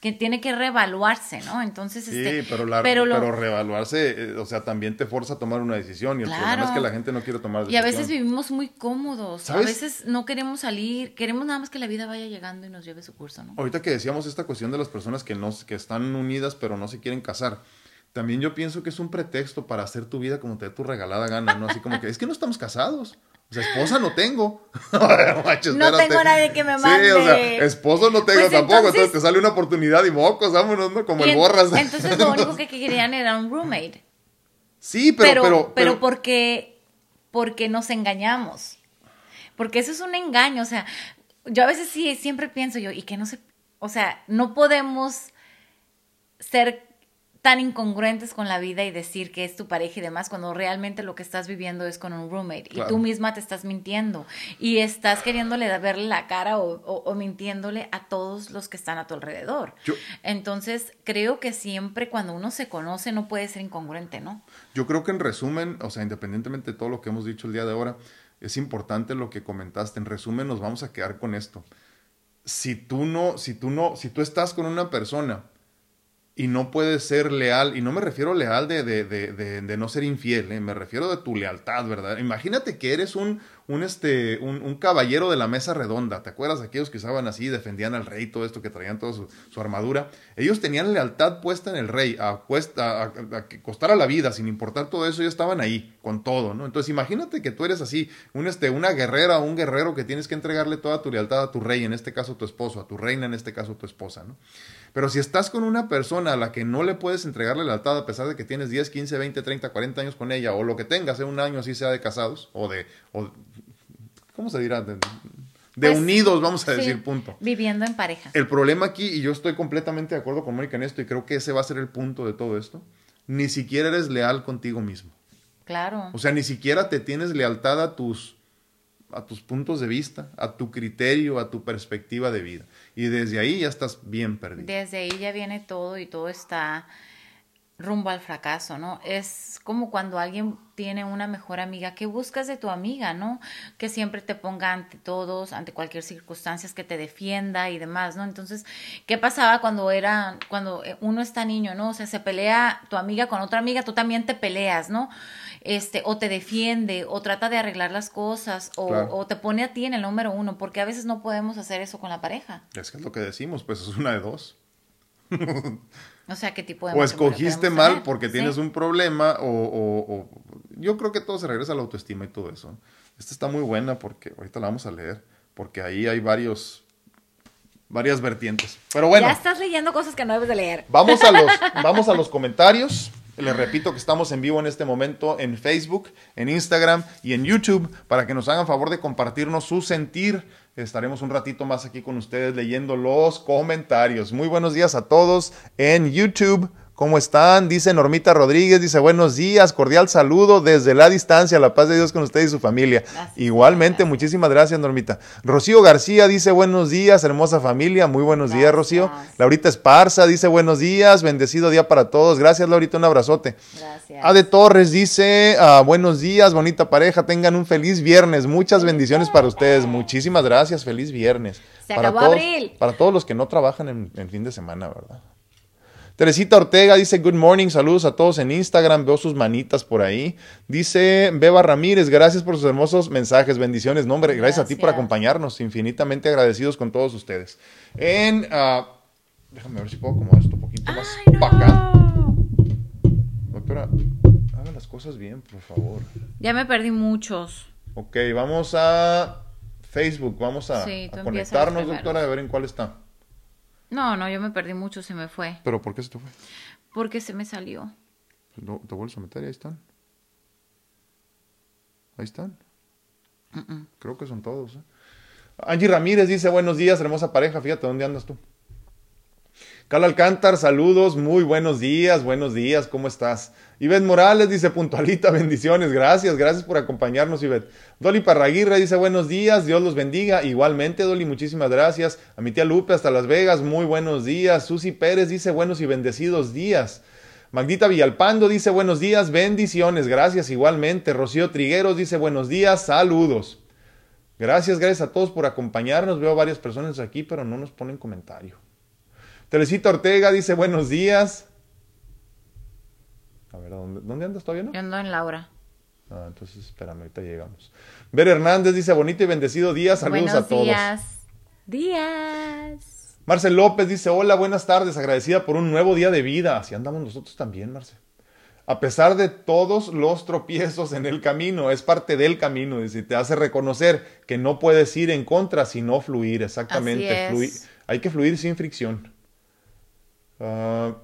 que tiene que reevaluarse, ¿no? Entonces, sí, este, pero, pero, reevaluarse, eh, o sea, también te forza a tomar una decisión y el problema es que la gente no quiere tomar decisión. Y a veces vivimos muy cómodos, a veces no queremos salir, queremos nada más que la vida vaya llegando y nos lleve su curso, ¿no? Ahorita que decíamos esta cuestión de las personas que, no, que están unidas pero no se quieren casar, también yo pienso que es un pretexto para hacer tu vida como te dé tu regalada gana, ¿no? Así como que es que no estamos casados. O sea, esposa no tengo. no tengo nadie que me mande. Sí, o sea, esposo no tengo pues tampoco. Entonces, te sale una oportunidad y mocos, vámonos, ¿no? Como el borras. Entonces lo único que querían era un roommate. Sí, pero... Pero, pero, porque, porque nos engañamos. Porque eso es un engaño. O sea, yo a veces sí, siempre pienso yo, y que no sé, o sea, no podemos ser tan incongruentes con la vida y decir que es tu pareja y demás cuando realmente lo que estás viviendo es con un roommate y tú misma te estás mintiendo y estás queriéndole verle la cara o, mintiéndole a todos los que están a tu alrededor. Entonces, creo que siempre cuando uno se conoce no puede ser incongruente, ¿no? Yo creo que en resumen, o sea, independientemente de todo lo que hemos dicho el día de ahora, es importante lo que comentaste. En resumen, nos vamos a quedar con esto. Si tú no, si tú no, si tú estás con una persona y no puedes ser leal, y no me refiero leal de, de, de, de no ser infiel, ¿eh? me refiero de tu lealtad, ¿verdad? Imagínate que eres un, un, este, un, caballero de la mesa redonda, ¿te acuerdas? Aquellos que usaban así, defendían al rey, todo esto, que traían toda su, armadura. Ellos tenían lealtad puesta en el rey, a, a, a, que costara la vida, sin importar todo eso, ellos estaban ahí, con todo, ¿no? Entonces imagínate que tú eres así, un, este, una guerrera o un guerrero que tienes que entregarle toda tu lealtad a tu rey, en este caso tu esposo, a tu reina, en este caso tu esposa, ¿no? Pero si estás con una persona a la que no le puedes entregarle lealtad a pesar de que tienes 10, 15, 20, 30, 40 años con ella, o lo que tengas, en un año así sea de casados, o de, o, ¿cómo se dirá? De, pues, unidos, vamos a decir, punto. Viviendo en pareja. El problema aquí, y yo estoy completamente de acuerdo con Mónica en esto, y creo que ese va a ser el punto de todo esto, ni siquiera eres leal contigo mismo. Claro. O sea, ni siquiera te tienes lealtad a tus a tus puntos de vista, a tu criterio, a tu perspectiva de vida. Y desde ahí ya estás bien perdido. Desde ahí ya viene todo y todo está rumbo al fracaso, ¿no? Es como cuando alguien tiene una mejor amiga, ¿qué buscas de tu amiga, no? Que siempre te ponga ante todos, ante cualquier circunstancia, que te defienda y demás, ¿no? Entonces, ¿qué pasaba cuando era, cuando uno está niño, ¿no? O sea, se pelea tu amiga con otra amiga, tú también te peleas, ¿no? Este, o te defiende, o trata de arreglar las cosas, o, o te pone a ti en el número uno, porque a veces no podemos hacer eso con la pareja. Es que es lo que decimos, pues es una de dos. O sea, ¿qué tipo de... O escogiste mal porque tienes un problema o, Yo creo que todo se regresa a la autoestima y todo eso. Esta está muy buena porque ahorita la vamos a leer, porque ahí hay varios... Varias vertientes. Pero bueno. Ya estás leyendo cosas que no debes de leer. Vamos a los, vamos a los comentarios. Les repito que estamos en vivo en este momento en Facebook, en Instagram y en YouTube para que nos hagan favor de compartirnos su sentir Estaremos un ratito más aquí con ustedes leyendo los comentarios. Muy buenos días a todos en YouTube. ¿Cómo están? Dice Normita Rodríguez, dice buenos días, cordial saludo desde la distancia, la paz de Dios con usted y su familia. Igualmente, muchísimas gracias Normita. Rocío García dice buenos días, hermosa familia, muy buenos días Rocío. Laurita Esparza dice buenos días, bendecido día para todos. Gracias Laurita, un abrazote. Gracias. Ade Torres dice ah, buenos días, bonita pareja, tengan un feliz viernes, muchas bendiciones para ustedes. Muchísimas gracias, feliz viernes. Se para acabó todos, abril. Para todos los que no trabajan en, en fin de semana, ¿verdad? Teresita Ortega dice good morning, saludos a todos en Instagram, veo sus manitas por ahí. Dice Beba Ramírez, gracias por sus hermosos mensajes, bendiciones. No, gracias, a ti por acompañarnos, infinitamente agradecidos con todos ustedes. En, uh, déjame ver si puedo acomodar esto un poquito más para acá. Doctora, haga las cosas bien, por favor. Ya me perdí muchos. Ok, vamos a Facebook, vamos a, a conectarnos, doctora, a ver en cuál está. No, no, yo me perdí mucho, se me fue. ¿Pero por qué se te fue? Porque se me salió. No, ¿Te vuelves a meter y ahí están? Ahí están. Creo que son todos. ¿eh? Angie Ramírez dice, buenos días, hermosa pareja, fíjate, ¿dónde andas tú? Carla Alcántar, saludos, muy buenos días, buenos días, ¿cómo estás? Ivette Morales dice, puntualita, bendiciones, gracias, gracias por acompañarnos, Ivette. Dolly Parraguirre dice, buenos días, Dios los bendiga. Igualmente, Dolly, muchísimas gracias. A mi tía Lupe hasta Las Vegas, muy buenos días. Susi Pérez dice, buenos y bendecidos días. Magdita Villalpando dice, buenos días, bendiciones, gracias igualmente. Rocío Trigueros dice, buenos días, saludos. Gracias, gracias a todos por acompañarnos. Veo varias personas aquí, pero no nos ponen comentario. Teresita Ortega dice buenos días. A ver, ¿dónde, ¿dónde andas todavía, no? Yo ando en Laura. Ah, entonces espérame, ahorita llegamos. Ver Hernández dice bonito y bendecido día, saludos a todos. Días. Días. Marcel López dice hola, buenas tardes, agradecida por un nuevo día de vida. Así andamos nosotros también, Marcel. A pesar de todos los tropiezos en el camino, es parte del camino, dice, te hace reconocer que no puedes ir en contra, sino fluir, exactamente. hay que fluir sin fricción. Uh,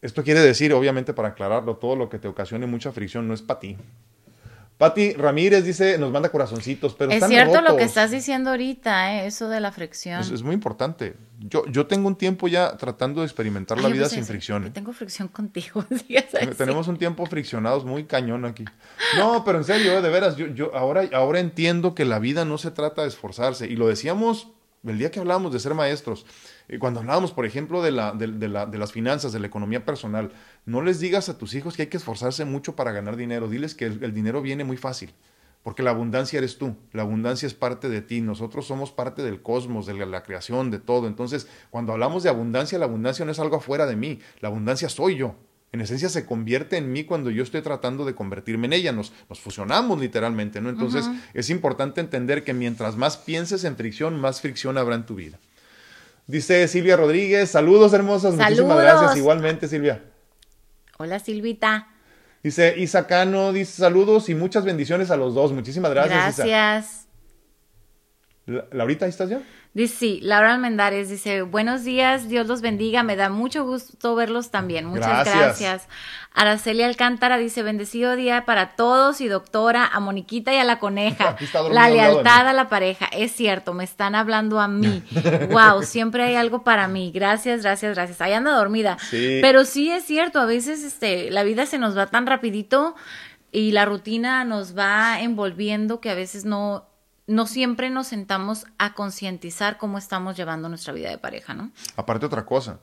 esto quiere decir, obviamente, para aclararlo, todo lo que te ocasione mucha fricción no es para ti. Pati Ramírez dice, nos manda corazoncitos, pero es cierto lo que estás diciendo ahorita, ¿eh? eso de la fricción. Es, muy importante. Yo, yo tengo un tiempo ya tratando de experimentar la vida sin fricción. Tengo fricción contigo. Tenemos un tiempo friccionados muy cañón aquí. No, pero en serio, ¿eh? de veras, yo, yo ahora, ahora entiendo que la vida no se trata de esforzarse. Y lo decíamos el día que hablábamos de ser maestros. Cuando hablábamos, por ejemplo, de, la, de, la, de las finanzas, de la economía personal, no les digas a tus hijos que hay que esforzarse mucho para ganar dinero. Diles que el, dinero viene muy fácil. Porque la abundancia eres tú, la abundancia es parte de ti, nosotros somos parte del cosmos, de la, creación, de todo. Entonces, cuando hablamos de abundancia, la abundancia no es algo afuera de mí, la abundancia soy yo. En esencia se convierte en mí cuando yo estoy tratando de convertirme en ella, nos, nos fusionamos literalmente, ¿no? Entonces, es importante entender que mientras más pienses en fricción, más fricción habrá en tu vida. Dice Silvia Rodríguez, saludos hermosas, muchísimas gracias. Igualmente, Silvia. Hola, Silvita. Dice Isacano, dice saludos y muchas bendiciones a los dos. Muchísimas gracias. Gracias. Laurita, ¿ahí estás ya? Dice, sí, Laura Almendares dice, buenos días, Dios los bendiga, me da mucho gusto verlos también, muchas gracias. Araceli Alcántara dice, bendecido día para todos y doctora, a Moniquita y a la coneja, la lealtad a la pareja, es cierto, me están hablando a mí, wow, siempre hay algo para mí, gracias, gracias, gracias, ahí anda dormida, pero sí es cierto, a veces este, la vida se nos va tan rapidito y la rutina nos va envolviendo que a veces no no siempre nos sentamos a concientizar cómo estamos llevando nuestra vida de pareja, ¿no? Aparte otra cosa,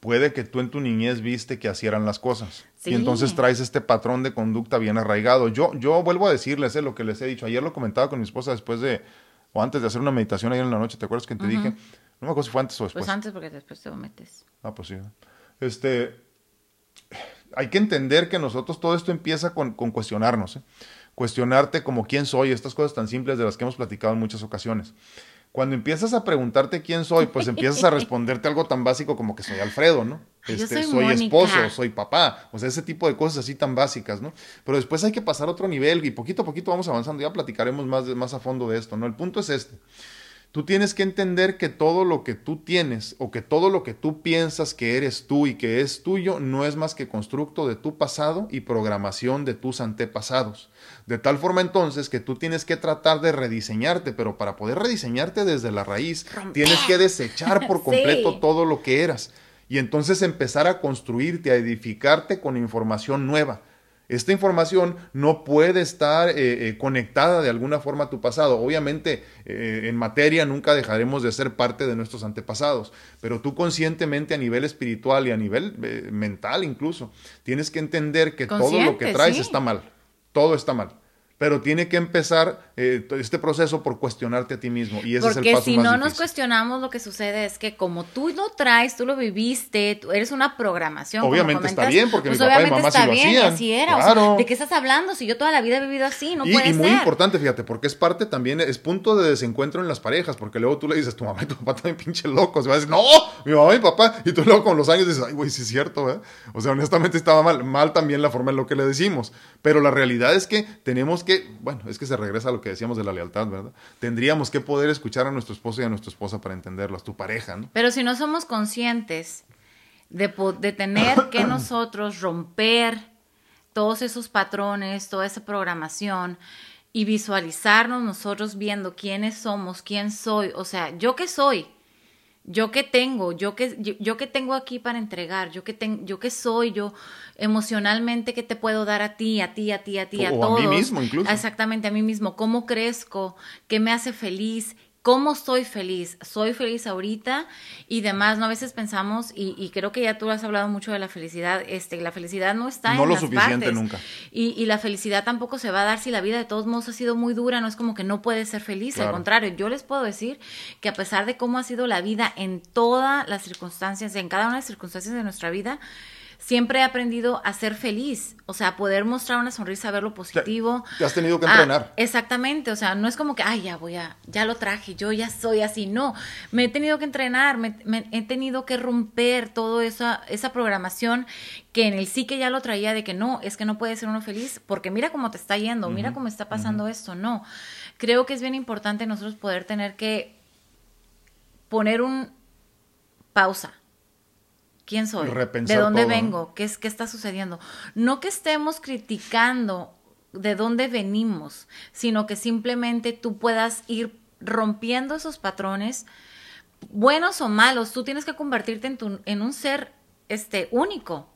puede que tú en tu niñez viste que así eran las cosas. Y entonces traes este patrón de conducta bien arraigado. Yo, yo vuelvo a decirles eh, lo que les he dicho. Ayer lo comentaba con mi esposa después de, o antes de hacer una meditación ayer en la noche. ¿Te acuerdas que te dije? No me acuerdo si fue antes o después. Pues antes porque después te metes. Ah, pues sí. Este, hay que entender que nosotros todo esto empieza con, con cuestionarnos. ¿eh? Cuestionarte como quién soy, estas cosas tan simples de las que hemos platicado en muchas ocasiones. Cuando empiezas a preguntarte quién soy, pues empiezas a responderte algo tan básico como que soy Alfredo, ¿no? Este, soy, esposo, soy papá, o sea, ese tipo de cosas así tan básicas, ¿no? Pero después hay que pasar a otro nivel y poquito a poquito vamos avanzando, ya platicaremos más, más a fondo de esto, ¿no? El punto es este. Tú tienes que entender que todo lo que tú tienes o que todo lo que tú piensas que eres tú y que es tuyo no es más que constructo de tu pasado y programación de tus antepasados. De tal forma entonces que tú tienes que tratar de rediseñarte, pero para poder rediseñarte desde la raíz, tienes que desechar por completo todo lo que eras y entonces empezar a construirte, a edificarte con información nueva. Esta información no puede estar eh, eh, conectada de alguna forma a tu pasado. Obviamente, eh, en materia nunca dejaremos de ser parte de nuestros antepasados, pero tú conscientemente a nivel espiritual y a nivel mental incluso, tienes que entender que todo lo que traes está mal. Todo está mal. Pero tiene que empezar eh, este proceso por cuestionarte a ti mismo y ese es el paso si no nos cuestionamos lo que sucede es que como tú lo traes, tú lo viviste, tú eres una programación. Obviamente está bien porque pues mi papá y mamá sí lo hacían. Así era. ¿De qué estás hablando? Si yo toda la vida he vivido así, no y, puede y muy importante, fíjate, porque es parte también, es punto de desencuentro en las parejas, porque luego tú le dices, tu mamá y tu papá también pinche locos, y va a decir, no, mi mamá y mi papá, y tú luego con los años dices, ay, güey, sí es cierto, ¿eh? O sea, honestamente estaba mal, mal también la forma en lo que le decimos, pero la realidad es que tenemos que, bueno, es que se regresa a lo que decíamos de la lealtad, ¿verdad? Tendríamos que poder escuchar a nuestro esposo y a nuestra esposa para entenderlo, a tu pareja, ¿no? Pero si no somos conscientes de, de tener que nosotros romper todos esos patrones, toda esa programación y visualizarnos nosotros viendo quiénes somos, quién soy, o sea, yo qué soy, yo qué tengo, yo qué, yo, qué tengo aquí para entregar, yo qué, ten, yo qué soy, yo emocionalmente qué te puedo dar a ti, a ti, a ti, a ti, a todos. a mí mismo incluso. Exactamente, a mí mismo, cómo crezco, qué me hace feliz, ¿Cómo soy feliz? ¿Soy feliz ahorita? Y demás, ¿no? A veces pensamos, y, creo que ya tú has hablado mucho de la felicidad, este, la felicidad no está no en lo suficiente nunca. Y, y, la felicidad tampoco se va a dar si la vida de todos modos ha sido muy dura, no es como que no puedes ser feliz, al contrario, yo les puedo decir que a pesar de cómo ha sido la vida en todas las circunstancias, en cada una de las circunstancias de nuestra vida, siempre he aprendido a ser feliz, o sea, poder mostrar una sonrisa, ver lo positivo. Te, has tenido que entrenar. Ah, exactamente, o sea, no es como que, ay, ya voy a, ya lo traje, yo ya soy así, no, me he tenido que entrenar, me, he tenido que romper toda esa, esa programación que en el sí que ya lo traía de que no, es que no puede ser uno feliz, porque mira cómo te está yendo, mira cómo está pasando esto, no. Creo que es bien importante nosotros poder tener que poner un pausa quién soy, de dónde vengo, ¿Qué, es, qué está sucediendo. No que estemos criticando de dónde venimos, sino que simplemente tú puedas ir rompiendo esos patrones, buenos o malos, tú tienes que convertirte en, tu, en un ser este, único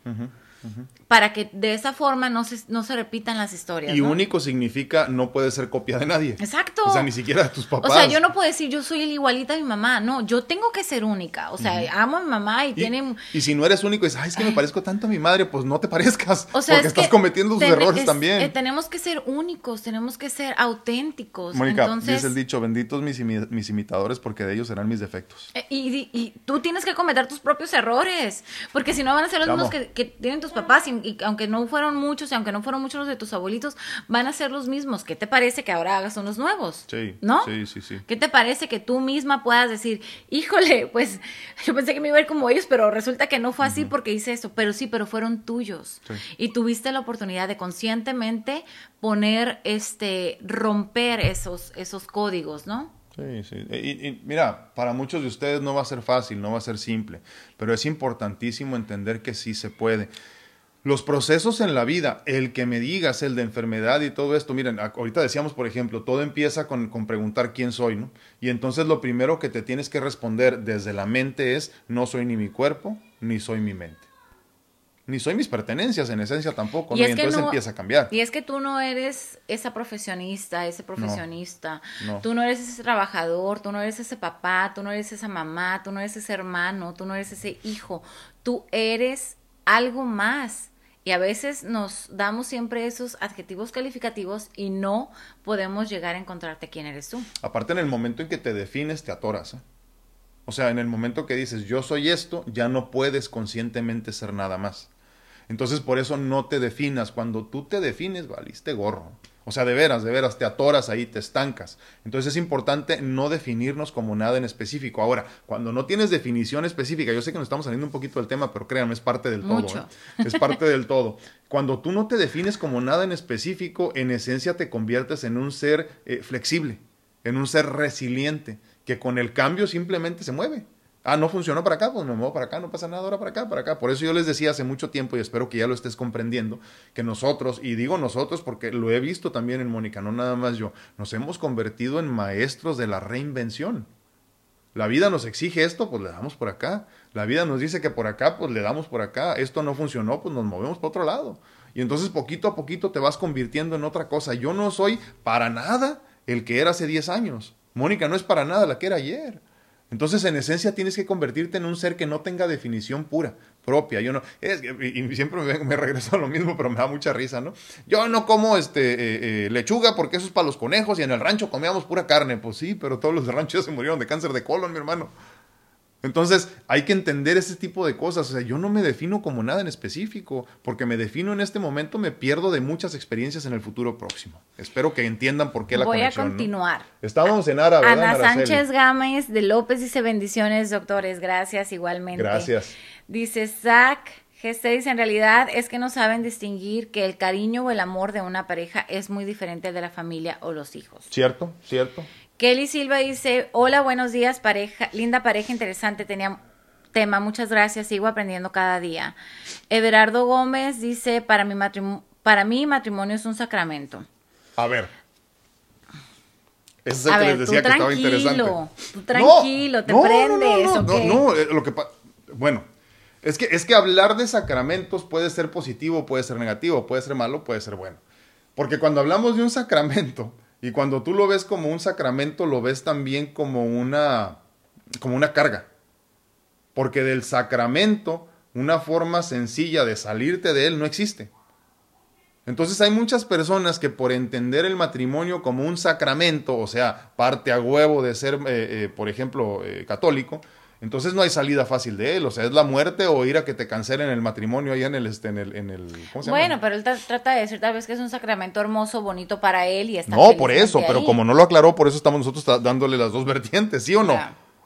para que de esa forma no se, no se repitan las historias. Y único significa no puede ser copia de nadie. Exacto. O sea, ni siquiera de tus papás. O sea, yo no puedo decir yo soy el igualita de mi mamá. No, yo tengo que ser única. O sea, amo a mi mamá y, tiene. Y si no eres único, dices, ay, es que me parezco tanto a mi madre, pues no te parezcas. O sea, porque estás cometiendo tus errores también. Eh, tenemos que ser únicos, tenemos que ser auténticos. Mónica, Entonces, dice el dicho, benditos mis, mis, imitadores porque de ellos serán mis defectos. Eh, y, tú tienes que cometer tus propios errores. Porque si no van a ser los mismos que, que, tienen tus papás y aunque no fueron muchos y aunque no fueron muchos los de tus abuelitos, van a ser los mismos. ¿Qué te parece que ahora hagas unos nuevos? Sí. ¿No? Sí, sí, sí. ¿Qué te parece que tú misma puedas decir, híjole, pues yo pensé que me iba a ir como ellos, pero resulta que no fue así porque hice eso. Pero sí, pero fueron tuyos. Y tuviste la oportunidad de conscientemente poner, este, romper esos, esos códigos, ¿no? Sí, sí. y, mira, para muchos de ustedes no va a ser fácil, no va a ser simple, pero es importantísimo entender que sí se puede. Los procesos en la vida, el que me digas, el de enfermedad y todo esto, miren, ahorita decíamos, por ejemplo, todo empieza con, con, preguntar quién soy, ¿no? Y entonces lo primero que te tienes que responder desde la mente es, no soy ni mi cuerpo, ni soy mi mente. Ni soy mis pertenencias, en esencia tampoco, y, entonces empieza a cambiar. Y es que tú no eres esa profesionista, ese profesionista, tú no eres ese trabajador, tú no eres ese papá, tú no eres esa mamá, tú no eres ese hermano, tú no eres ese hijo, tú eres algo más y a veces nos damos siempre esos adjetivos calificativos y no podemos llegar a encontrarte quién eres tú. Aparte, en el momento en que te defines, te atoras. ¿eh? O sea, en el momento que dices yo soy esto, ya no puedes conscientemente ser nada más. Entonces, por eso no te definas. Cuando tú te defines, valiste gorro. O sea, de veras, de veras, te atoras ahí, te estancas. Entonces es importante no definirnos como nada en específico. Ahora, cuando no tienes definición específica, yo sé que nos estamos saliendo un poquito del tema, pero créanme, es parte del todo. ¿eh? Es parte del todo. Cuando tú no te defines como nada en específico, en esencia te conviertes en un ser eh, flexible, en un ser resiliente, que con el cambio simplemente se mueve. Ah, no funcionó para acá, pues me muevo para acá, no pasa nada, ahora para acá, para acá. Por eso yo les decía hace mucho tiempo, y espero que ya lo estés comprendiendo, que nosotros, y digo nosotros porque lo he visto también en Mónica, no nada más yo, nos hemos convertido en maestros de la reinvención. La vida nos exige esto, pues le damos por acá. La vida nos dice que por acá, pues le damos por acá. Esto no funcionó, pues nos movemos para otro lado. Y entonces poquito a poquito te vas convirtiendo en otra cosa. Yo no soy para nada el que era hace 10 años. Mónica no es para nada la que era ayer. Entonces, en esencia, tienes que convertirte en un ser que no tenga definición pura, propia. Yo no, es, y siempre me, regreso a lo mismo, pero me da mucha risa, ¿no? Yo no como este eh, eh, lechuga porque eso es para los conejos y en el rancho comíamos pura carne. Pues sí, pero todos los ranchos se murieron de cáncer de colon, mi hermano. Entonces hay que entender ese tipo de cosas. O sea, yo no me defino como nada en específico, porque me defino en este momento, me pierdo de muchas experiencias en el futuro próximo. Espero que entiendan por qué la Voy a continuar. Estábamos en Ara, Ana Sánchez Gámez de López dice bendiciones, doctores. Gracias, igualmente. Gracias. Dice Zach G6, en realidad es que no saben distinguir que el cariño o el amor de una pareja es muy diferente de la familia o los hijos. Cierto, cierto. Kelly Silva dice, hola, buenos días, pareja, linda pareja interesante, tenía tema, muchas gracias, sigo aprendiendo cada día. Everardo Gómez dice, para mi, para mí matrimonio es un sacramento. A ver. Ese es el que les decía que estaba interesante. Tú tranquilo, te prendes. No, no, no, eh, lo que bueno, es que, es que hablar de sacramentos puede ser positivo, puede ser negativo, puede ser malo, puede ser bueno. Porque cuando hablamos de un sacramento, y cuando tú lo ves como un sacramento, lo ves también como una, como una carga. Porque del sacramento, una forma sencilla de salirte de él no existe. Entonces hay muchas personas que por entender el matrimonio como un sacramento, o sea, parte a huevo de ser, eh, eh, por ejemplo, eh, católico, entonces no hay salida fácil de él, o sea, es la muerte o ir a que te cancelen el matrimonio allá en el, este, en el, en el ¿cómo se llama? Bueno, pero él trata de decir tal vez que es un sacramento hermoso, bonito para él y está No, por eso, pero como no lo aclaró, por eso estamos nosotros dándole las dos vertientes, ¿sí o no?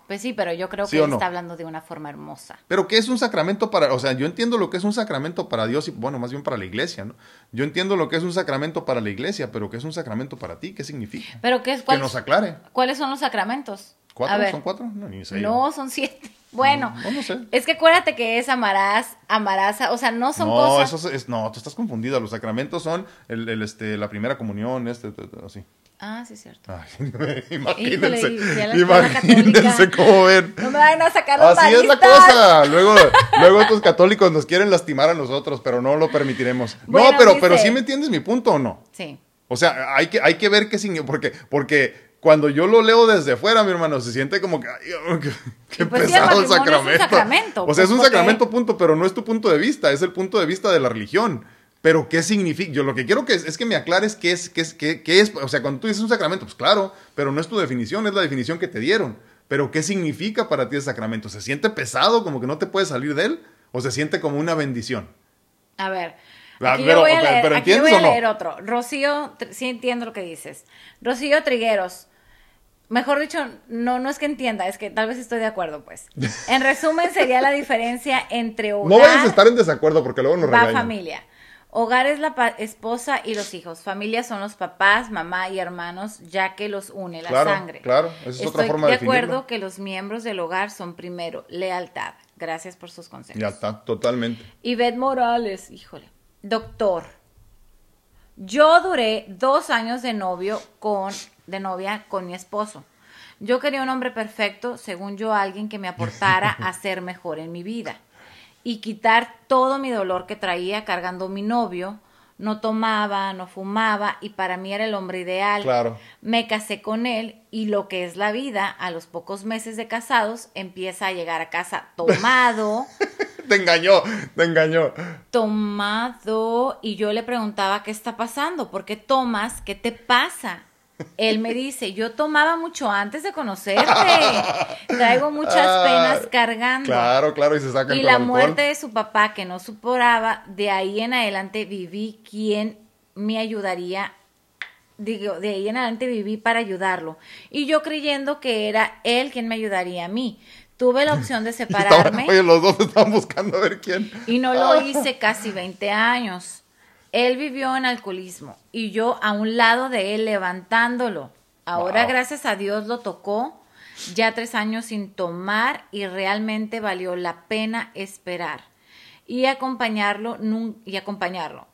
Pues sí, pero yo creo que él está hablando de una forma hermosa. Pero ¿qué es un sacramento para, o sea, yo entiendo lo que es un sacramento para Dios y, bueno, más bien para la iglesia, ¿no? Yo entiendo lo que es un sacramento para la iglesia, pero ¿qué es un sacramento para ti? ¿Qué significa? Pero ¿qué es, que nos aclare. ¿Cuáles son los sacramentos? ¿Cuatro? ¿Son cuatro? No, ni No, son siete. Bueno, no, sé. es que acuérdate que es amarás, amarás, o sea, no son cosas. No, eso es, no, tú estás confundida. Los sacramentos son el, el, este, la primera comunión, este, así. Ah, sí, es cierto. Ay, imagínense, imagínense cómo ven. No me vayan a sacar los Así es la cosa. Luego, luego estos católicos nos quieren lastimar a nosotros, pero no lo permitiremos. no, pero, pero sí me entiendes mi punto o no. Sí. O sea, hay que, hay que ver qué significa, porque, porque cuando yo lo leo desde fuera, mi hermano, se siente como que, qué, pues pesado el, sacramento. Es un sacramento. O sea, es un sacramento, punto, pero no es tu punto de vista, es el punto de vista de la religión. Pero, ¿qué significa? Yo lo que quiero que es, que me aclares qué es, qué es, qué, qué es. O sea, cuando tú dices un sacramento, pues claro, pero no es tu definición, es la definición que te dieron. Pero, ¿qué significa para ti el sacramento? ¿Se siente pesado, como que no te puedes salir de él? ¿O se siente como una bendición? A ver, Aquí yo voy a leer, aquí voy a leer otro. Rocío, sí entiendo lo que dices. Rocío Trigueros. Mejor dicho, no, no es que entienda, es que tal vez estoy de acuerdo, pues. En resumen, sería la diferencia entre hogar... No vayas a estar en desacuerdo porque luego nos Va familia. Hogar es la esposa y los hijos. Familia son los papás, mamá y hermanos, ya que los une la sangre. Claro, esa es otra forma de de acuerdo que los miembros del hogar son primero lealtad. Gracias por sus consejos. Lealtad, totalmente. Ivette Morales, híjole. Doctor, yo duré dos años de novio con, de novia con mi esposo. Yo quería un hombre perfecto, según yo, alguien que me aportara a ser mejor en mi vida y quitar todo mi dolor que traía cargando mi novio. No tomaba, no fumaba y para mí era el hombre ideal. Claro. Me casé con él y lo que es la vida, a los pocos meses de casados, empieza a llegar a casa tomado. te engañó, te engañó. Tomado y yo le preguntaba qué está pasando, ¿por qué tomas? ¿Qué te pasa? Él me dice, yo tomaba mucho antes de conocerte. Traigo muchas penas ah, cargando. Claro, claro, y se sacan Y la muerte de su papá que no suporaba, de ahí en adelante viví quien me ayudaría. Digo, de ahí en adelante viví para ayudarlo. Y yo creyendo que era él quien me ayudaría a mí. Tuve la opción de separarme. oye, los dos estaban buscando a ver quién. Y no lo hice casi 20 años. Él vivió en alcoholismo y yo a un lado de él levantándolo. Ahora, gracias a Dios, lo tocó ya tres años sin tomar y realmente valió la pena esperar y acompañarlo y acompañarlo.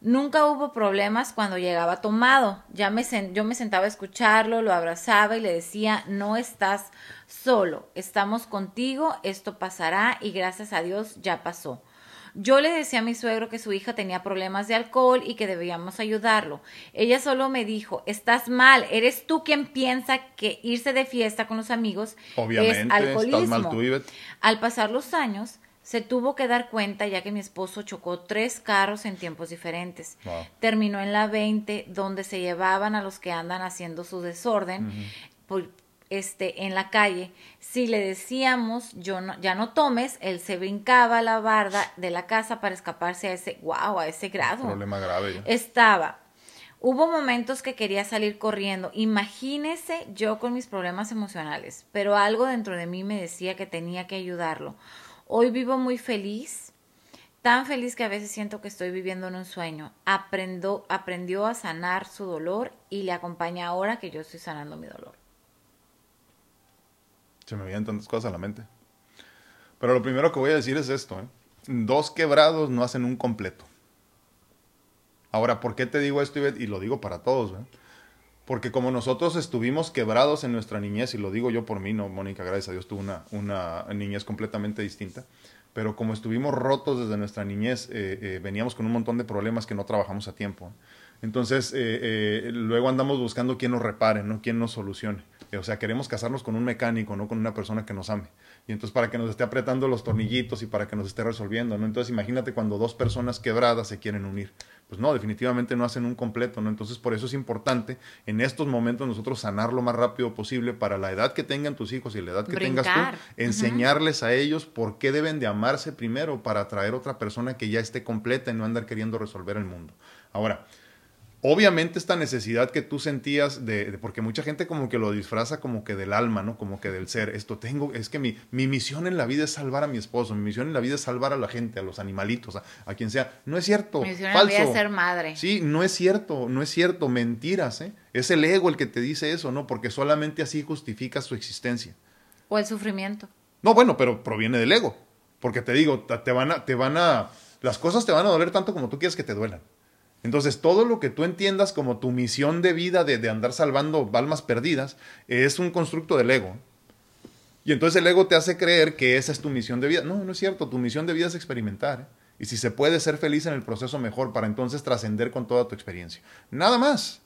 Nunca hubo problemas cuando llegaba tomado. Ya me yo me sentaba a escucharlo, lo abrazaba y le decía, no estás solo, estamos contigo, esto pasará y gracias a Dios ya pasó. Yo le decía a mi suegro que su hija tenía problemas de alcohol y que debíamos ayudarlo. Ella solo me dijo, estás mal, eres tú quien piensa que irse de fiesta con los amigos es alcoholismo. Al pasar los años, se tuvo que dar cuenta ya que mi esposo chocó tres carros en tiempos diferentes. Terminó en la 20, donde se llevaban a los que andan haciendo su desorden este, en la calle, si le decíamos, yo no, ya no tomes, él se brincaba la barda de la casa para escaparse a ese, wow, a ese grado. Problema grave. Estaba. Hubo momentos que quería salir corriendo. Imagínese yo con mis problemas emocionales, pero algo dentro de mí me decía que tenía que ayudarlo. Hoy vivo muy feliz, tan feliz que a veces siento que estoy viviendo en un sueño. Aprendo, aprendió a sanar su dolor y le acompaña ahora que yo estoy sanando mi dolor. Me vienen tantas cosas a la mente. Pero lo primero que voy a decir es esto. ¿eh? Dos quebrados no hacen un completo. Ahora, ¿por qué te digo esto, Y lo digo para todos. ¿eh? Porque como nosotros estuvimos quebrados en nuestra niñez, y lo digo yo por mí, no, Mónica, gracias a Dios, tuvo una, una niñez completamente distinta. Pero como estuvimos rotos desde nuestra niñez, eh, veníamos con un montón de problemas que no trabajamos a tiempo. Entonces, luego andamos buscando quién nos repare, ¿no? quién nos solucione. Eh, o sea, queremos casarnos con un mecánico, no con una persona que nos ame. Y entonces para que nos esté apretando los tornillitos y para que nos esté resolviendo, ¿no? Entonces imagínate cuando dos personas quebradas se quieren unir. Pues no, definitivamente no hacen un completo, ¿no? Entonces por eso es importante en estos momentos nosotros sanar lo más rápido posible para la edad que tengan tus hijos y la edad que tengas tú, enseñarles a ellos por qué deben de amarse primero para atraer otra persona que ya esté completa y no andar queriendo resolver el mundo. Ahora, obviamente esta necesidad que tú sentías de, porque mucha gente como que lo disfraza como que del alma, ¿no? Como que del ser. Esto tengo, es que mi, mi misión en la vida es salvar a mi esposo, mi misión en la vida es salvar a la gente, a los animalitos, a, quien sea. No es cierto. Mi misión falso. en la vida es ser madre. Sí, no es cierto, no es cierto, mentiras, ¿eh? Es el ego el que te dice eso, ¿no? Porque solamente así justifica su existencia. O el sufrimiento. No, bueno, pero proviene del ego. Porque te digo, te van a, te van a, las cosas te van a doler tanto como tú quieres que te duelan. Entonces, todo lo que tú entiendas como tu misión de vida de, de andar salvando almas perdidas es un constructo del ego. Y entonces el ego te hace creer que esa es tu misión de vida. No, no es cierto. Tu misión de vida es experimentar. Y si se puede ser feliz en el proceso, mejor, para entonces trascender con toda tu experiencia. Nada más.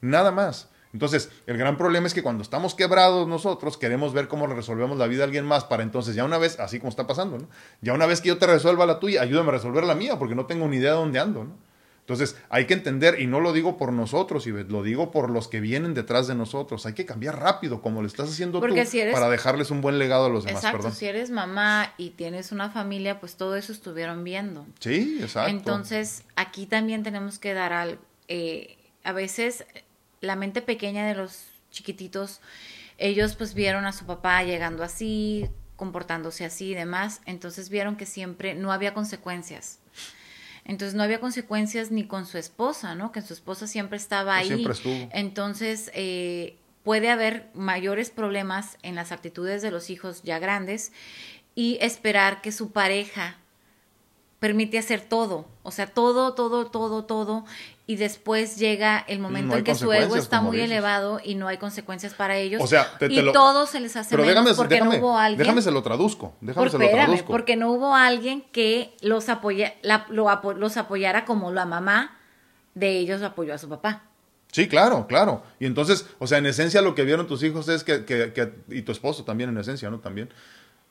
Nada más. Entonces, el gran problema es que cuando estamos quebrados nosotros, queremos ver cómo resolvemos la vida de alguien más para entonces, ya una vez, así como está pasando, ¿no? Ya una vez que yo te resuelva la tuya, ayúdame a resolver la mía, porque no tengo ni idea de dónde ando, ¿no? Entonces, hay que entender, y no lo digo por nosotros, y lo digo por los que vienen detrás de nosotros. Hay que cambiar rápido, como lo estás haciendo tú, para dejarles un buen legado a los demás. Exacto, si eres mamá y tienes una familia, pues todo eso estuvieron viendo. Sí, exacto. Entonces, aquí también tenemos que dar algo. Eh, a veces, la mente pequeña de los chiquititos, ellos pues vieron a su papá llegando así, comportándose así y demás, entonces vieron que siempre no había consecuencias entonces no había consecuencias ni con su esposa, ¿no? Que su esposa siempre estaba ahí. Siempre estuvo. Entonces eh, puede haber mayores problemas en las actitudes de los hijos ya grandes y esperar que su pareja permite hacer todo, o sea, todo, todo, todo, todo, y después llega el momento en que su ego está muy elevado y no hay consecuencias para ellos. O sea, te, y todo se les hace pero menos porque no hubo alguien. Déjame se lo traduzco. Déjame se lo traduzco. Porque no hubo alguien que los, apoya, los apoyara como la mamá de ellos apoyó a su papá. Sí, claro, claro. Y entonces, o sea, en esencia lo que vieron tus hijos es que, que, que, y tu esposo también, en esencia, ¿no? También.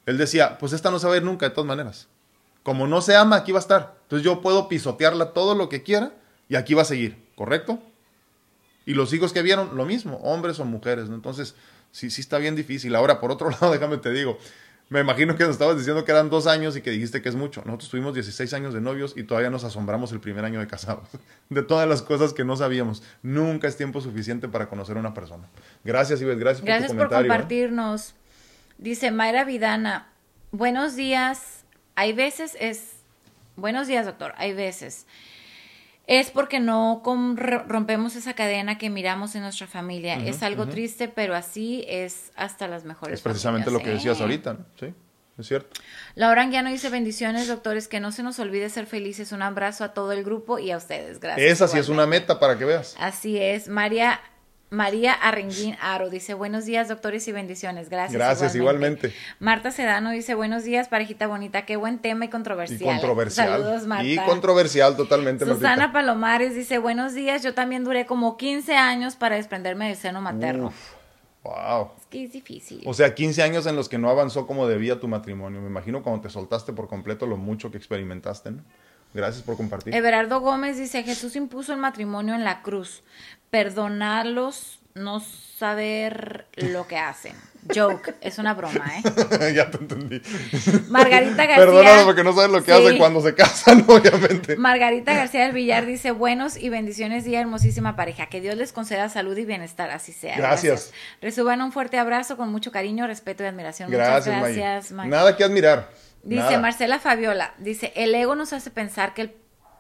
Él decía, pues esta no se va a ir nunca, de todas maneras. Como no se ama, aquí va a estar. Entonces yo puedo pisotearla todo lo que quiera y aquí va a seguir, ¿correcto? Y los hijos que vieron, lo mismo, hombres o mujeres, ¿no? Entonces, sí, sí está bien difícil. Ahora, por otro lado, déjame te digo, me imagino que nos estabas diciendo que eran dos años y que dijiste que es mucho. Nosotros tuvimos 16 años de novios y todavía nos asombramos el primer año de casados. De todas las cosas que no sabíamos. Nunca es tiempo suficiente para conocer a una persona. Gracias, Ives. Gracias, por tu comentario. Gracias ¿eh? por compartirnos. Dice Mayra Vidana, buenos días hay veces es, buenos días doctor, hay veces es porque no rompemos esa cadena que miramos en nuestra familia. es algo triste, pero así es hasta las mejores. Es precisamente lo que decías ahorita, ¿no? Sí, es cierto. Laura no dice bendiciones, doctores, que no se nos olvide ser felices. Un abrazo a todo el grupo y a ustedes. Gracias. Esa sí es una meta para que veas. Así es. María María Arrenguín Aro dice, buenos días, doctores, y bendiciones. Gracias. Gracias, igualmente. Marta Sedano dice, buenos días, parejita bonita, qué buen tema y controversial. Y controversial. Saludos, Marta. Y controversial totalmente. Susana Palomares dice, buenos días, yo también duré como 15 años para desprenderme del seno materno. wow. Es que es difícil. O sea, 15 años en los que no avanzó como debía tu matrimonio. Me imagino cuando te soltaste por completo lo mucho que experimentaste, ¿no? Gracias por compartir. Everardo Gómez dice, Jesús impuso el matrimonio en la cruz. Perdonarlos, no saber lo que hacen. Joke, es una broma, ¿eh? ya te entendí. Margarita García. Perdónalo porque no saben lo que hacen cuando se casan, obviamente. Margarita García del Villar dice: Buenos y bendiciones, día hermosísima pareja. Que Dios les conceda salud y bienestar, así sea. Gracias. Resuban un fuerte abrazo con mucho cariño, respeto y admiración. Gracias, Muchas gracias, Nada que admirar. Dice Marcela Fabiola, dice, el ego nos hace pensar que el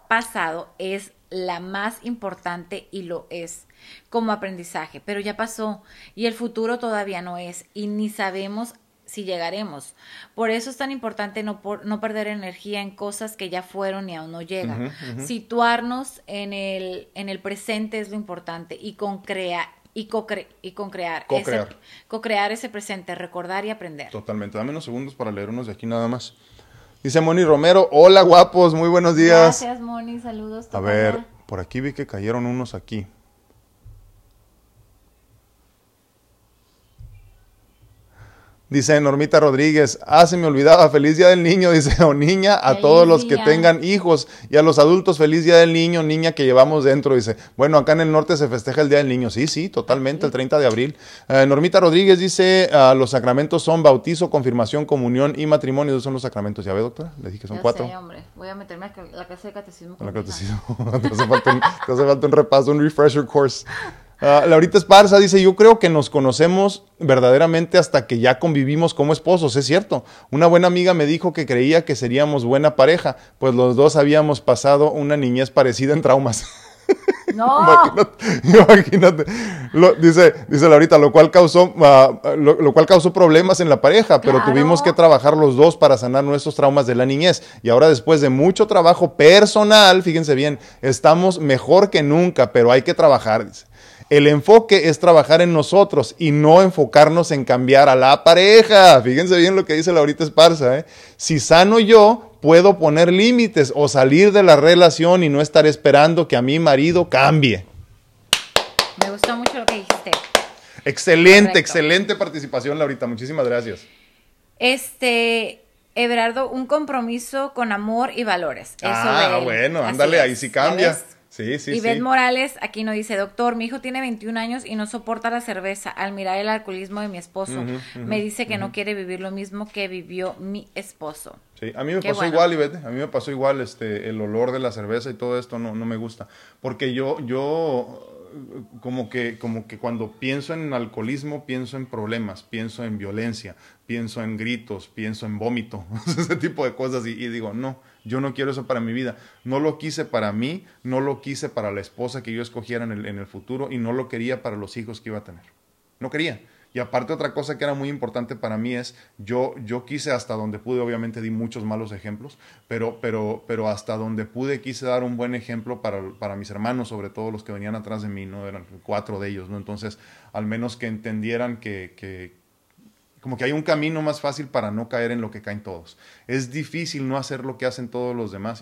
pasado es la más importante y lo es como aprendizaje, pero ya pasó y el futuro todavía no es y ni sabemos si llegaremos. Por eso es tan importante no, no perder energía en cosas que ya fueron y aún no llegan. Situarnos en el, en el presente es lo importante y con crear y, co y con crear. Co-crear. Ese, co-crear ese presente, recordar y aprender. Totalmente. Dame unos segundos para leer unos de aquí nada más. Dice Moni Romero, hola guapos, muy buenos días. Gracias Moni, saludos. A ver, por aquí vi que cayeron unos aquí. Dice Normita Rodríguez, ah, se me olvidaba, feliz día del niño, dice, o niña, a todos los que tengan hijos y a los adultos, feliz día del niño, niña que llevamos dentro, dice. Bueno, acá en el norte se festeja el día del niño, sí, sí, totalmente, el 30 de abril. Eh, Normita Rodríguez dice, ah, los sacramentos son bautizo, confirmación, comunión y matrimonio, esos son los sacramentos, ¿ya ve, doctora? Le dije que son cuatro. Sé, hombre, voy a meterme a la clase de catecismo. A la catecismo, te, hace falta te hace falta un repaso, un refresher course. Uh, Laurita Esparza dice, yo creo que nos conocemos verdaderamente hasta que ya convivimos como esposos, es cierto. Una buena amiga me dijo que creía que seríamos buena pareja, pues los dos habíamos pasado una niñez parecida en traumas. No. imagínate. dice, dice Laurita, lo cual causó, ah, lo, cual causó problemas en la pareja, pero tuvimos que trabajar los dos para sanar nuestros traumas de la niñez. Y ahora después de mucho trabajo personal, fíjense bien, estamos mejor que nunca, pero hay que trabajar, dice. El enfoque es trabajar en nosotros y no enfocarnos en cambiar a la pareja. Fíjense bien lo que dice Laurita Esparza. ¿eh? Si sano yo, puedo poner límites o salir de la relación y no estar esperando que a mi marido cambie. Me gustó mucho lo que dijiste. Excelente, excelente participación, Laurita. Muchísimas gracias. Este, Everardo, un compromiso con amor y valores. ah, bueno, ándale, ahí sí cambia. Sí, sí, y Morales aquí nos dice, doctor, mi hijo tiene 21 años y no soporta la cerveza. Al mirar el alcoholismo de mi esposo, me dice que no quiere vivir lo mismo que vivió mi esposo. Sí, a mí me pasó igual, Ivete, a mí me pasó igual, este, el olor de la cerveza y todo esto no, no me gusta. Porque yo, yo como que, como que cuando pienso en alcoholismo, pienso en problemas, pienso en violencia, pienso en gritos, pienso en vómito, ese tipo de cosas y, digo, no, yo no quiero eso para mi vida. No lo quise para mí, no lo quise para la esposa que yo escogiera en el, en el futuro y no lo quería para los hijos que iba a tener. No quería. Y aparte otra cosa que era muy importante para mí es, yo, yo quise hasta donde pude, obviamente di muchos malos ejemplos, pero, pero, pero hasta donde pude quise dar un buen ejemplo para, para mis hermanos, sobre todo los que venían atrás de mí, ¿no? Eran cuatro de ellos, ¿no? Entonces, al menos que entendieran que, que como que hay un camino más fácil para no caer en lo que caen todos. Es difícil no hacer lo que hacen todos los demás.